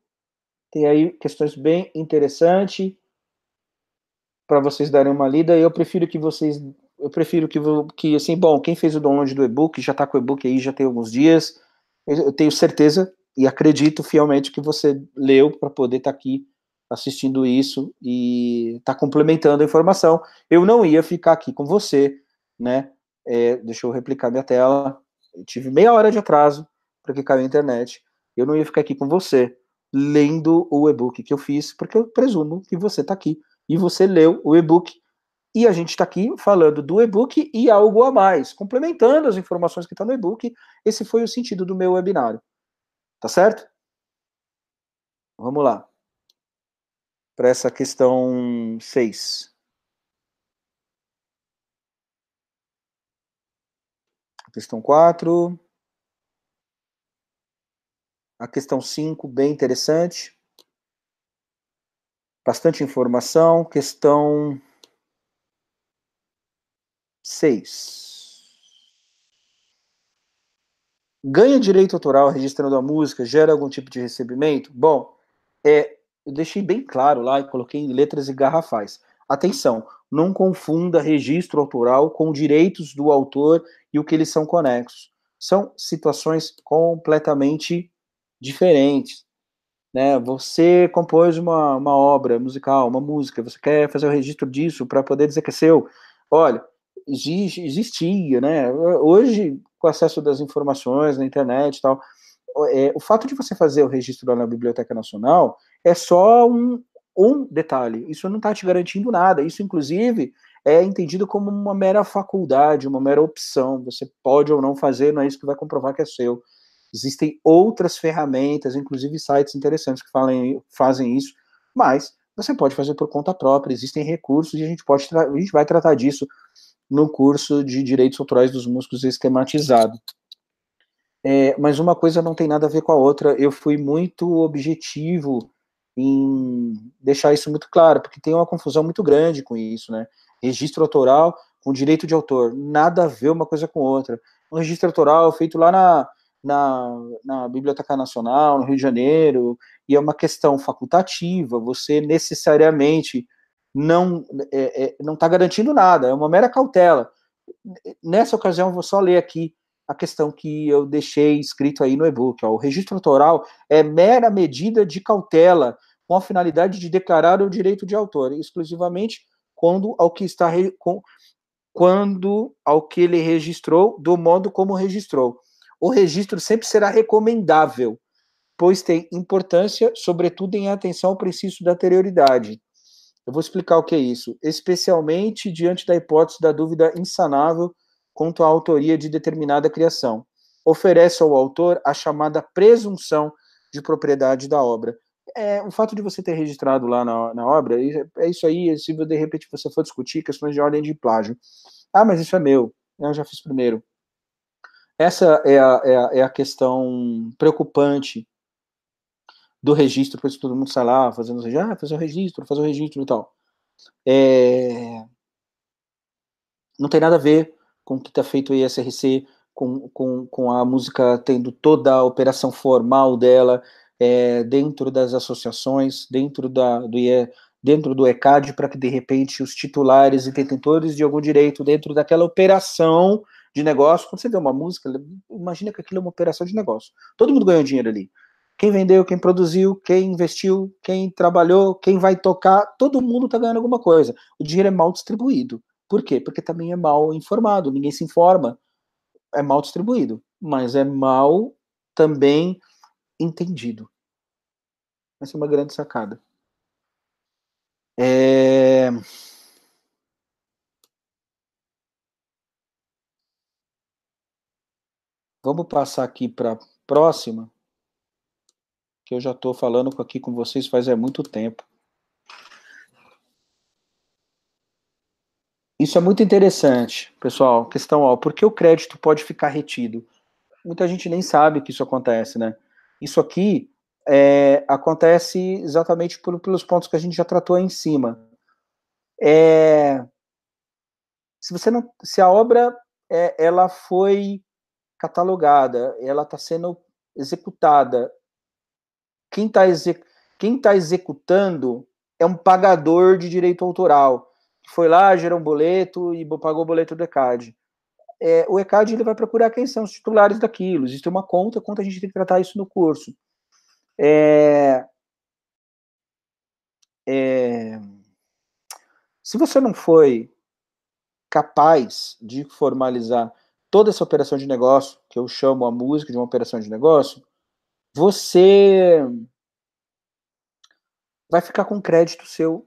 Tem aí questões bem interessantes para vocês darem uma lida. Eu prefiro que vocês, eu prefiro que, que assim, bom, quem fez o download do e-book já está com o e-book aí já tem alguns dias. Eu tenho certeza e acredito fielmente que você leu para poder estar tá aqui assistindo isso e está complementando a informação. Eu não ia ficar aqui com você, né? É, deixa eu replicar minha tela. Eu tive meia hora de atraso para que caiu a internet. Eu não ia ficar aqui com você lendo o e-book que eu fiz, porque eu presumo que você está aqui e você leu o e-book. E a gente está aqui falando do e-book e algo a mais, complementando as informações que estão tá no e-book. Esse foi o sentido do meu webinário. Tá certo? Vamos lá. Para essa questão 6. Questão 4. A questão 5, bem interessante bastante informação. Questão 6. Ganha direito autoral registrando a música, gera algum tipo de recebimento? Bom, é, eu deixei bem claro lá e coloquei em letras e garrafais. Atenção, não confunda registro autoral com direitos do autor e o que eles são conexos. São situações completamente diferentes né? Você compôs uma, uma obra musical, uma música, você quer fazer o registro disso para poder dizer que é seu. Olha, existe, existia, né? Hoje, com o acesso das informações na internet e tal, é, o fato de você fazer o registro lá na Biblioteca Nacional é só um, um detalhe. Isso não está te garantindo nada. Isso, inclusive, é entendido como uma mera faculdade, uma mera opção. Você pode ou não fazer, não é isso que vai comprovar que é seu. Existem outras ferramentas, inclusive sites interessantes que falem, fazem isso, mas você pode fazer por conta própria, existem recursos e a gente pode a gente vai tratar disso no curso de direitos autorais dos músicos esquematizado. É, mas uma coisa não tem nada a ver com a outra. Eu fui muito objetivo em deixar isso muito claro, porque tem uma confusão muito grande com isso, né? Registro autoral com direito de autor, nada a ver uma coisa com outra. Um registro autoral feito lá na, na, na Biblioteca Nacional, no Rio de Janeiro, e é uma questão facultativa, você necessariamente não é, é, não está garantindo nada, é uma mera cautela. Nessa ocasião, vou só ler aqui a questão que eu deixei escrito aí no e-book. O registro autoral é mera medida de cautela com a finalidade de declarar o direito de autor, exclusivamente quando ao que está com, quando ao que ele registrou, do modo como registrou o registro sempre será recomendável, pois tem importância, sobretudo em atenção ao princípio da anterioridade. Eu vou explicar o que é isso, especialmente diante da hipótese da dúvida insanável quanto à autoria de determinada criação. Oferece ao autor a chamada presunção de propriedade da obra. É, o fato de você ter registrado lá na, na obra, é isso aí, se de repente você for discutir questões de ordem de plágio. Ah, mas isso é meu, eu já fiz primeiro. Essa é a, é a, é a questão preocupante do registro, por isso todo mundo sai lá fazendo ah, fazer o registro, fazer o registro e tal. É... Não tem nada a ver com o que está feito o ISRC, com, com, com a música tendo toda a operação formal dela, é, dentro das associações, dentro, da, do, dentro do ECAD, para que, de repente, os titulares e detentores de algum direito, dentro daquela operação de negócio, quando você vê uma música, imagina que aquilo é uma operação de negócio. Todo mundo ganhou dinheiro ali. Quem vendeu, quem produziu, quem investiu, quem trabalhou, quem vai tocar, todo mundo está ganhando alguma coisa. O dinheiro é mal distribuído. Por quê? Porque também é mal informado, ninguém se informa. É mal distribuído, mas é mal também entendido. Essa é uma grande sacada. É... Vamos passar aqui para a próxima, que eu já estou falando aqui com vocês faz é muito tempo. Isso é muito interessante, pessoal. Questão, ó, por que o crédito pode ficar retido? Muita gente nem sabe que isso acontece, né? Isso aqui é, acontece exatamente por, pelos pontos que a gente já tratou aí em cima. É, se você não, se a obra é, ela foi catalogada, ela está sendo executada, quem está exec, tá executando é um pagador de direito autoral foi lá, gerou um boleto e pagou o boleto do ECAD. É, o ECAD ele vai procurar quem são os titulares daquilo. Existe uma conta, conta a gente tem que tratar isso no curso. É, é, se você não foi capaz de formalizar toda essa operação de negócio, que eu chamo a música de uma operação de negócio, você vai ficar com crédito seu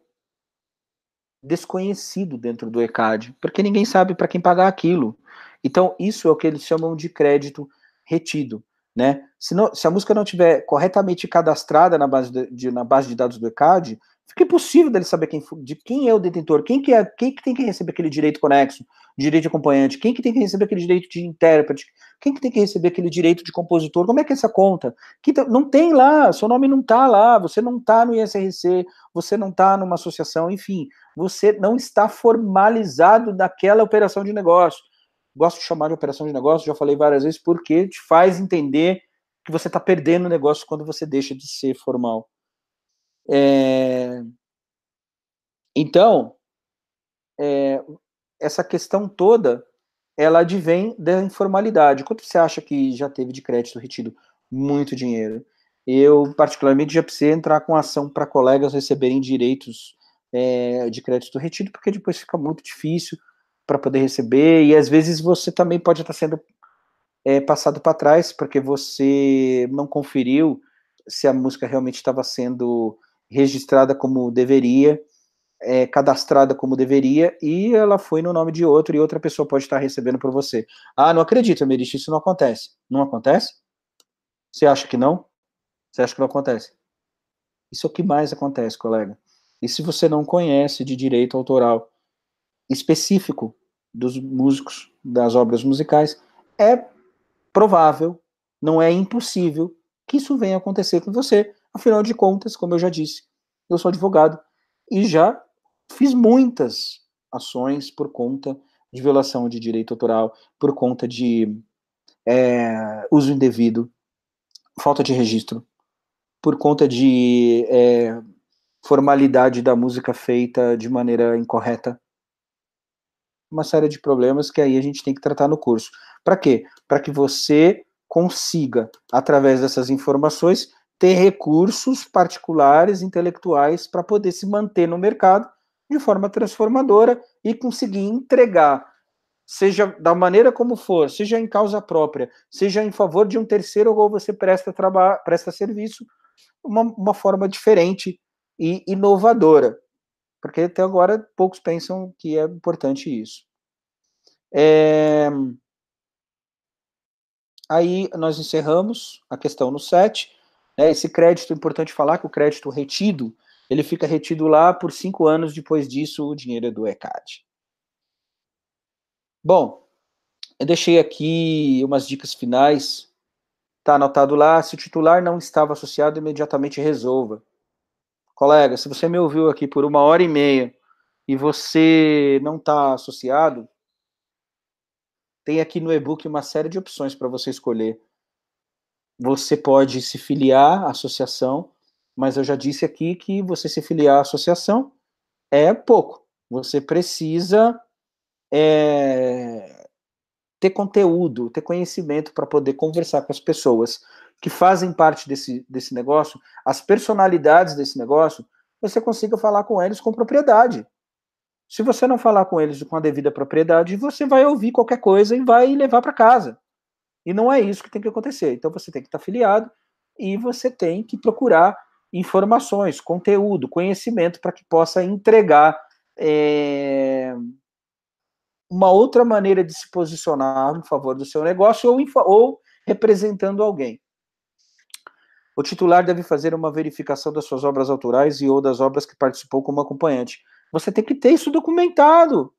desconhecido dentro do ECAD, porque ninguém sabe para quem pagar aquilo. Então, isso é o que eles chamam de crédito retido. Né? Se, não, se a música não tiver corretamente cadastrada na base de, de, na base de dados do ECAD, fica impossível dele saber quem, de quem é o detentor, quem que, é, quem que tem que receber aquele direito conexo, direito de acompanhante, quem que tem que receber aquele direito de intérprete, quem que tem que receber aquele direito de compositor, como é que é essa conta? Que, não tem lá, seu nome não está lá, você não está no ISRC, você não está numa associação, enfim, você não está formalizado naquela operação de negócio. Gosto de chamar de operação de negócio, já falei várias vezes, porque te faz entender que você está perdendo o negócio quando você deixa de ser formal. É... Então, é... essa questão toda, ela advém da informalidade. Quanto você acha que já teve de crédito retido? Muito dinheiro. Eu, particularmente, já precisei entrar com ação para colegas receberem direitos é, de crédito retido, porque depois fica muito difícil para poder receber, e às vezes você também pode estar sendo é, passado para trás, porque você não conferiu se a música realmente estava sendo registrada como deveria, é, cadastrada como deveria, e ela foi no nome de outro, e outra pessoa pode estar recebendo por você. Ah, não acredito, Merich, isso não acontece. Não acontece? Você acha que não? Você acha que não acontece? Isso é o que mais acontece, colega. E se você não conhece de direito autoral específico dos músicos, das obras musicais, é provável, não é impossível que isso venha acontecer com você. Afinal de contas, como eu já disse, eu sou advogado e já fiz muitas ações por conta de violação de direito autoral, por conta de é, uso indevido, falta de registro, por conta de é, formalidade da música feita de maneira incorreta. Uma série de problemas que aí a gente tem que tratar no curso. Para quê? Para que você consiga, através dessas informações, ter recursos particulares, intelectuais, para poder se manter no mercado de forma transformadora e conseguir entregar, seja da maneira como for, seja em causa própria, seja em favor de um terceiro ou você presta, presta serviço, uma, uma forma diferente e inovadora, porque até agora poucos pensam que é importante isso. É... Aí nós encerramos a questão no 7. Né, esse crédito, é importante falar que o crédito retido, ele fica retido lá por cinco anos, depois disso o dinheiro é do ECAD. Bom, eu deixei aqui umas dicas finais. Está anotado lá, se o titular não estava associado, imediatamente resolva. Colega, se você me ouviu aqui por uma hora e meia e você não está associado, tem aqui no e-book uma série de opções para você escolher. Você pode se filiar à associação, mas eu já disse aqui que você se filiar à associação é pouco. Você precisa é, ter conteúdo, ter conhecimento para poder conversar com as pessoas que fazem parte desse, desse negócio, as personalidades desse negócio, você consiga falar com eles com propriedade. Se você não falar com eles com a devida propriedade, você vai ouvir qualquer coisa e vai levar para casa. E não é isso que tem que acontecer. Então você tem que estar afiliado e você tem que procurar informações, conteúdo, conhecimento para que possa entregar é, uma outra maneira de se posicionar em favor do seu negócio ou, ou representando alguém. O titular deve fazer uma verificação das suas obras autorais e ou das obras que participou como acompanhante. Você tem que ter isso documentado.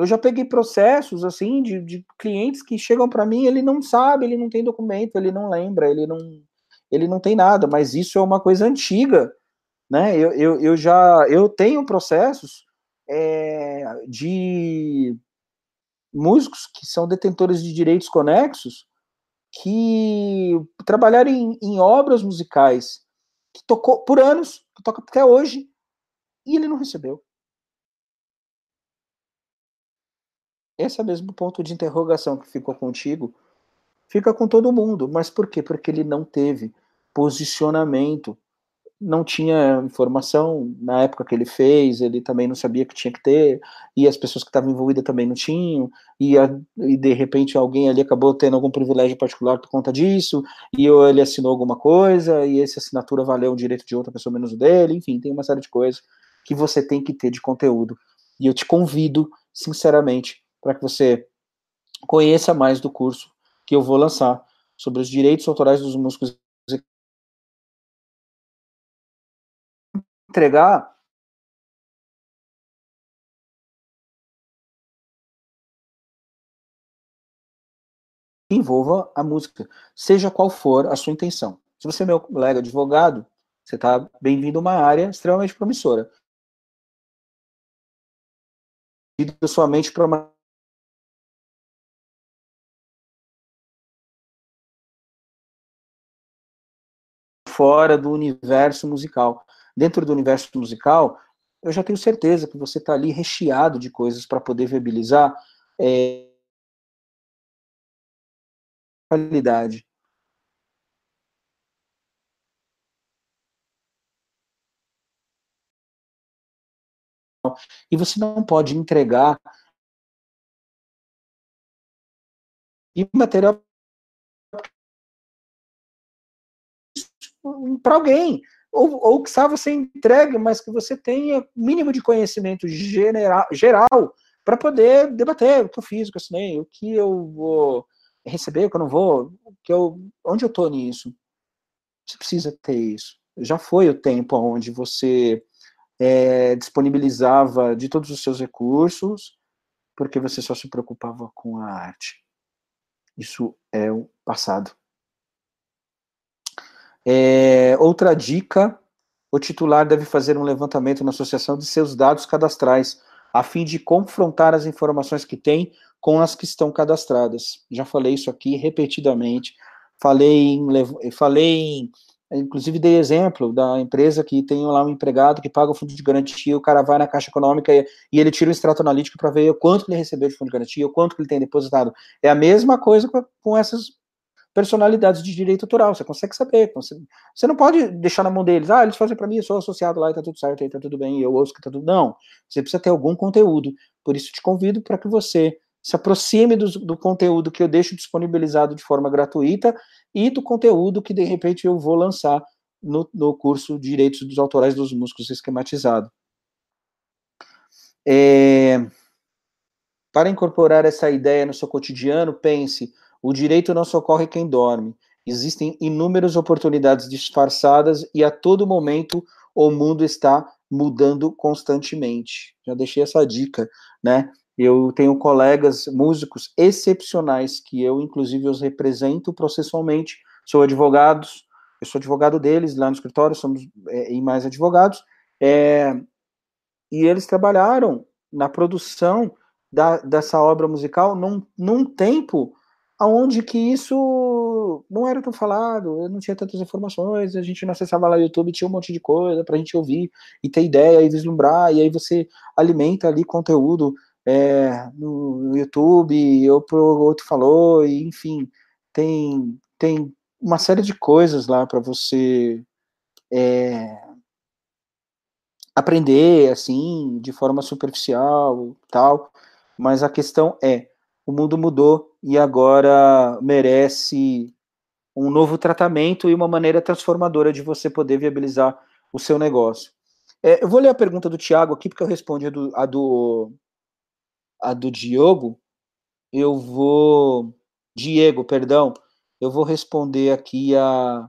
Eu já peguei processos assim de, de clientes que chegam para mim, ele não sabe, ele não tem documento, ele não lembra, ele não, ele não tem nada, mas isso é uma coisa antiga, né? Eu, eu, eu já eu tenho processos é, de músicos que são detentores de direitos conexos que trabalharam em, em obras musicais que tocou por anos, que toca até hoje, e ele não recebeu. Esse é mesmo ponto de interrogação que ficou contigo, fica com todo mundo. Mas por quê? Porque ele não teve posicionamento, não tinha informação na época que ele fez, ele também não sabia que tinha que ter, e as pessoas que estavam envolvidas também não tinham, e, a, e de repente alguém ali acabou tendo algum privilégio particular por conta disso, e ou ele assinou alguma coisa, e essa assinatura valeu o direito de outra pessoa menos o dele, enfim, tem uma série de coisas que você tem que ter de conteúdo. E eu te convido, sinceramente, para que você conheça mais do curso que eu vou lançar sobre os direitos autorais dos músicos entregar envolva a música, seja qual for a sua intenção. Se você é meu colega advogado, você está bem-vindo a uma área extremamente promissora. E somente para uma fora do universo musical. Dentro do universo musical, eu já tenho certeza que você está ali recheado de coisas para poder viabilizar é, qualidade. E você não pode entregar e material para alguém. Ou, ou que você entregue, mas que você tenha mínimo de conhecimento general, geral para poder debater o que eu fiz, o que eu assinei, o que eu vou receber, o que eu não vou, o que eu, onde eu estou nisso. Você precisa ter isso. Já foi o tempo onde você é, disponibilizava de todos os seus recursos, porque você só se preocupava com a arte. Isso é o passado. É, outra dica: o titular deve fazer um levantamento na associação de seus dados cadastrais, a fim de confrontar as informações que tem com as que estão cadastradas. Já falei isso aqui repetidamente. Falei em, falei em, inclusive dei exemplo da empresa que tem lá um empregado que paga o fundo de garantia, o cara vai na Caixa Econômica e, e ele tira o extrato analítico para ver o quanto ele recebeu de fundo de garantia, o quanto ele tem depositado. É a mesma coisa com essas personalidades de direito autoral, você consegue saber. Você, não pode deixar na mão deles, ah, eles fazem para mim, eu sou associado lá e tá tudo certo, aí tá tudo bem, eu ouço que tá tudo. Não, você precisa ter algum conteúdo. Por isso te convido para que você se aproxime do, do, conteúdo que eu deixo disponibilizado de forma gratuita e do conteúdo que de repente eu vou lançar no, no curso Direitos dos Autorais dos Músicos Esquematizado. É, para incorporar essa ideia no seu cotidiano, pense o direito não socorre quem dorme. Existem inúmeras oportunidades disfarçadas e a todo momento o mundo está mudando constantemente. Já deixei essa dica, né? Eu tenho colegas músicos excepcionais que eu, inclusive, os represento processualmente. Sou advogado, eu sou advogado deles lá no escritório, somos é, e mais advogados. É, e eles trabalharam na produção da, dessa obra musical num, num tempo aonde que isso não era tão falado, não tinha tantas informações, a gente não acessava lá o YouTube, tinha um monte de coisa para a gente ouvir e ter ideia e vislumbrar, e aí você alimenta ali conteúdo é, no YouTube, ou pro outro falou, e enfim, tem, tem uma série de coisas lá para você é, aprender, assim, de forma superficial, tal, mas a questão é, o mundo mudou e agora merece um novo tratamento e uma maneira transformadora de você poder viabilizar o seu negócio. É, eu vou ler a pergunta do Tiago aqui, porque eu respondi a do, a do, a do Diogo. Eu vou. Diego, perdão. Eu vou responder aqui a,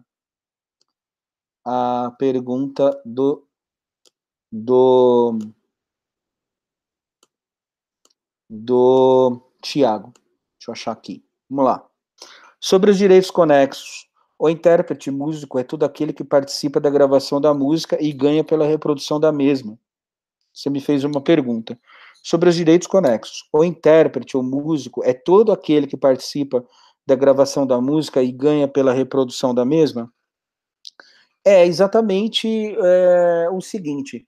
a pergunta do, do, do Tiago. Deixa eu achar aqui. Vamos lá. Sobre os direitos conexos. O intérprete músico é todo aquele que participa da gravação da música e ganha pela reprodução da mesma. Você me fez uma pergunta. Sobre os direitos conexos. O intérprete ou músico é todo aquele que participa da gravação da música e ganha pela reprodução da mesma? É exatamente é, o seguinte: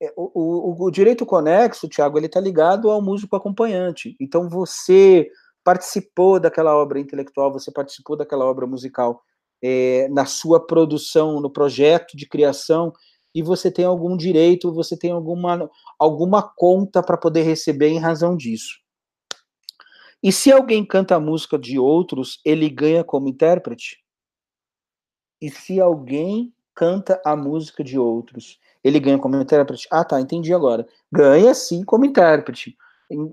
é, o, o, o, direito conexo, Tiago, ele está ligado ao músico acompanhante. Então você participou daquela obra intelectual, você participou daquela obra musical é, na sua produção, no projeto de criação, e você tem algum direito, você tem alguma, alguma conta para poder receber em razão disso. E se alguém canta a música de outros, ele ganha como intérprete? E se alguém canta a música de outros, ele ganha como intérprete? Ah, tá, entendi agora. Ganha sim como intérprete.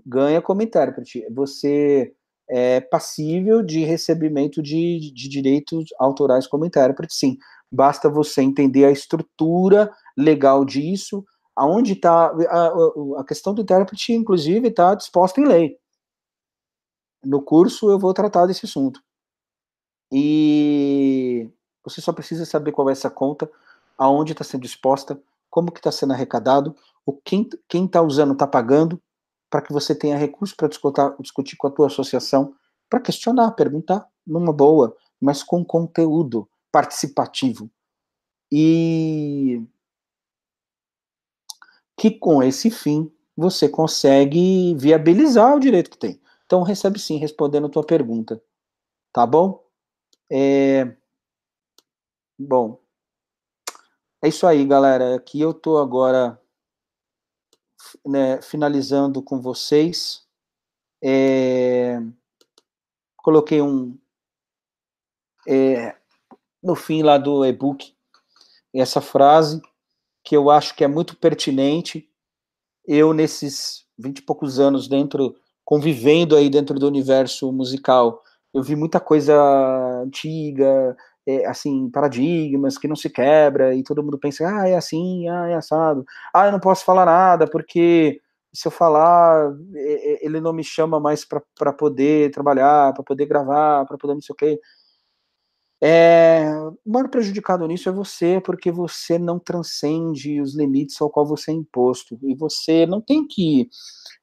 Ganha como intérprete. Você é passível de recebimento de, de direitos autorais como intérprete, sim. Basta você entender a estrutura legal disso, aonde está a, a, questão do intérprete, inclusive, está disposta em lei. No curso eu vou tratar desse assunto. E você só precisa saber qual é essa conta, aonde está sendo exposta, como que está sendo arrecadado, o quem está usando está pagando, para que você tenha recurso para discutir, com a tua associação, para questionar, perguntar, numa boa, mas com conteúdo participativo. E que com esse fim você consegue viabilizar o direito que tem. Então recebe sim, respondendo a tua pergunta. Tá bom? É... Bom, é isso aí, galera. Aqui eu tô agora né, finalizando com vocês. É... Coloquei um é... no fim lá do e-book essa frase que eu acho que é muito pertinente. Eu nesses vinte e poucos anos dentro convivendo aí dentro do universo musical, eu vi muita coisa antiga, é, assim, paradigmas que não se quebra, e todo mundo pensa, ah, é assim, ah, é assado, ah, eu não posso falar nada, porque se eu falar, ele não me chama mais para poder trabalhar, para poder gravar, para poder não sei o quê. É, o maior prejudicado nisso é você, porque você não transcende os limites ao qual você é imposto, e você não tem que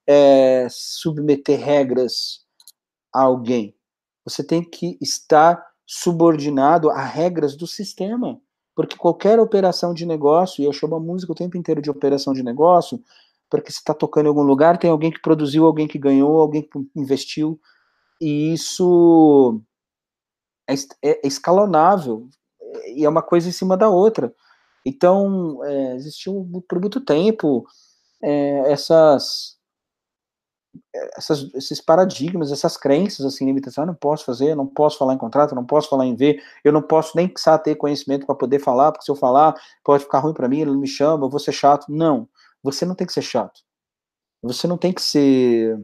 é, submeter regras a alguém, você tem que estar subordinado a regras do sistema. Porque qualquer operação de negócio, e eu chamo a música o tempo inteiro de operação de negócio, porque se está tocando em algum lugar, tem alguém que produziu, alguém que ganhou, alguém que investiu, e isso é, é, escalonável, e é uma coisa em cima da outra. Então, é, existiu por muito tempo é, essas essas, esses paradigmas, essas crenças, assim, limitações, ah, não posso fazer, não posso falar em contrato, não posso falar em ver, eu não posso nem precisar ter conhecimento para poder falar, porque se eu falar, pode ficar ruim para mim, ele não me chama, eu vou ser chato. Não, você não tem que ser chato. Você não tem que ser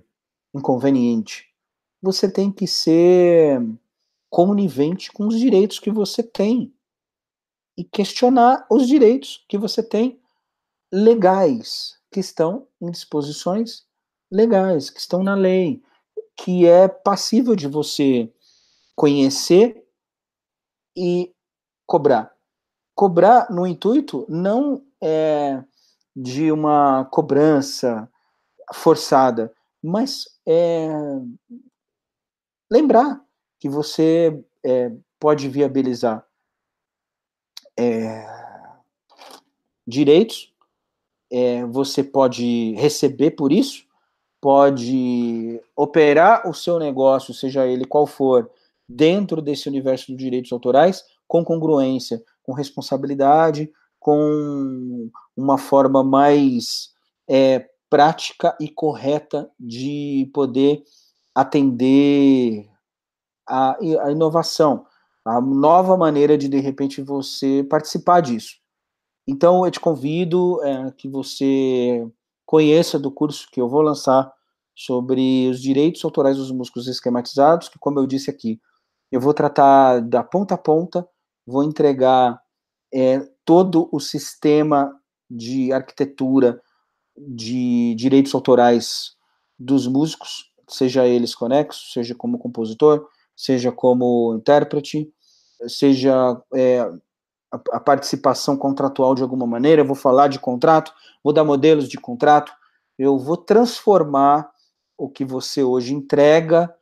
inconveniente. Você tem que ser conivente com os direitos que você tem e questionar os direitos que você tem legais que estão em disposições legais, que estão na lei, que é passível de você conhecer e cobrar. Cobrar no intuito não é de uma cobrança forçada, mas é lembrar que você é, pode viabilizar é, direitos, é, você pode receber por isso, pode operar o seu negócio, seja ele qual for, dentro desse universo dos direitos autorais, com congruência, com responsabilidade, com uma forma mais é, prática e correta de poder atender a, a inovação, a nova maneira de, de repente, você participar disso. Então, eu te convido é, que você conheça do curso que eu vou lançar sobre os direitos autorais dos músicos esquematizados, que, como eu disse aqui, eu vou tratar da ponta a ponta, vou entregar é, todo o sistema de arquitetura de direitos autorais dos músicos, seja eles conexos, seja como compositor, seja como intérprete, seja é, a, participação contratual de alguma maneira, eu vou falar de contrato, vou dar modelos de contrato, eu vou transformar o que você hoje entrega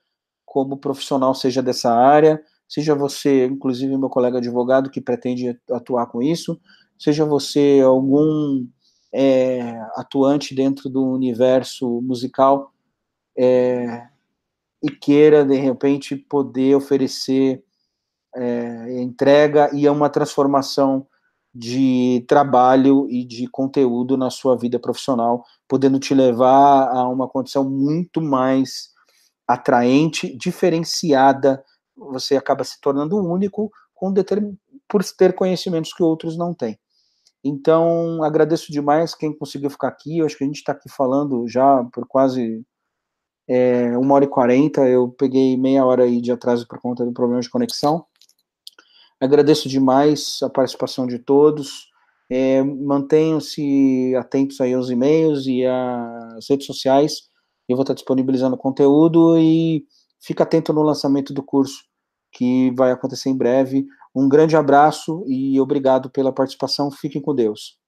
como profissional, seja dessa área, seja você, inclusive meu colega advogado que pretende atuar com isso, seja você algum é, atuante dentro do universo musical é, e queira, de repente, poder oferecer é, entrega e é uma transformação de trabalho e de conteúdo na sua vida profissional, podendo te levar a uma condição muito mais atraente, diferenciada, você acaba se tornando único com determin... por ter conhecimentos que outros não têm. Então, agradeço demais quem conseguiu ficar aqui. Eu acho que a gente está aqui falando já por quase é, uma hora e quarenta. Eu peguei meia hora aí de atraso por conta do problema de conexão. Agradeço demais a participação de todos. É, Mantenham-se atentos aí aos e-mails e às redes sociais. Eu vou estar disponibilizando conteúdo e fica atento no lançamento do curso que vai acontecer em breve. Um grande abraço e obrigado pela participação. Fiquem com Deus.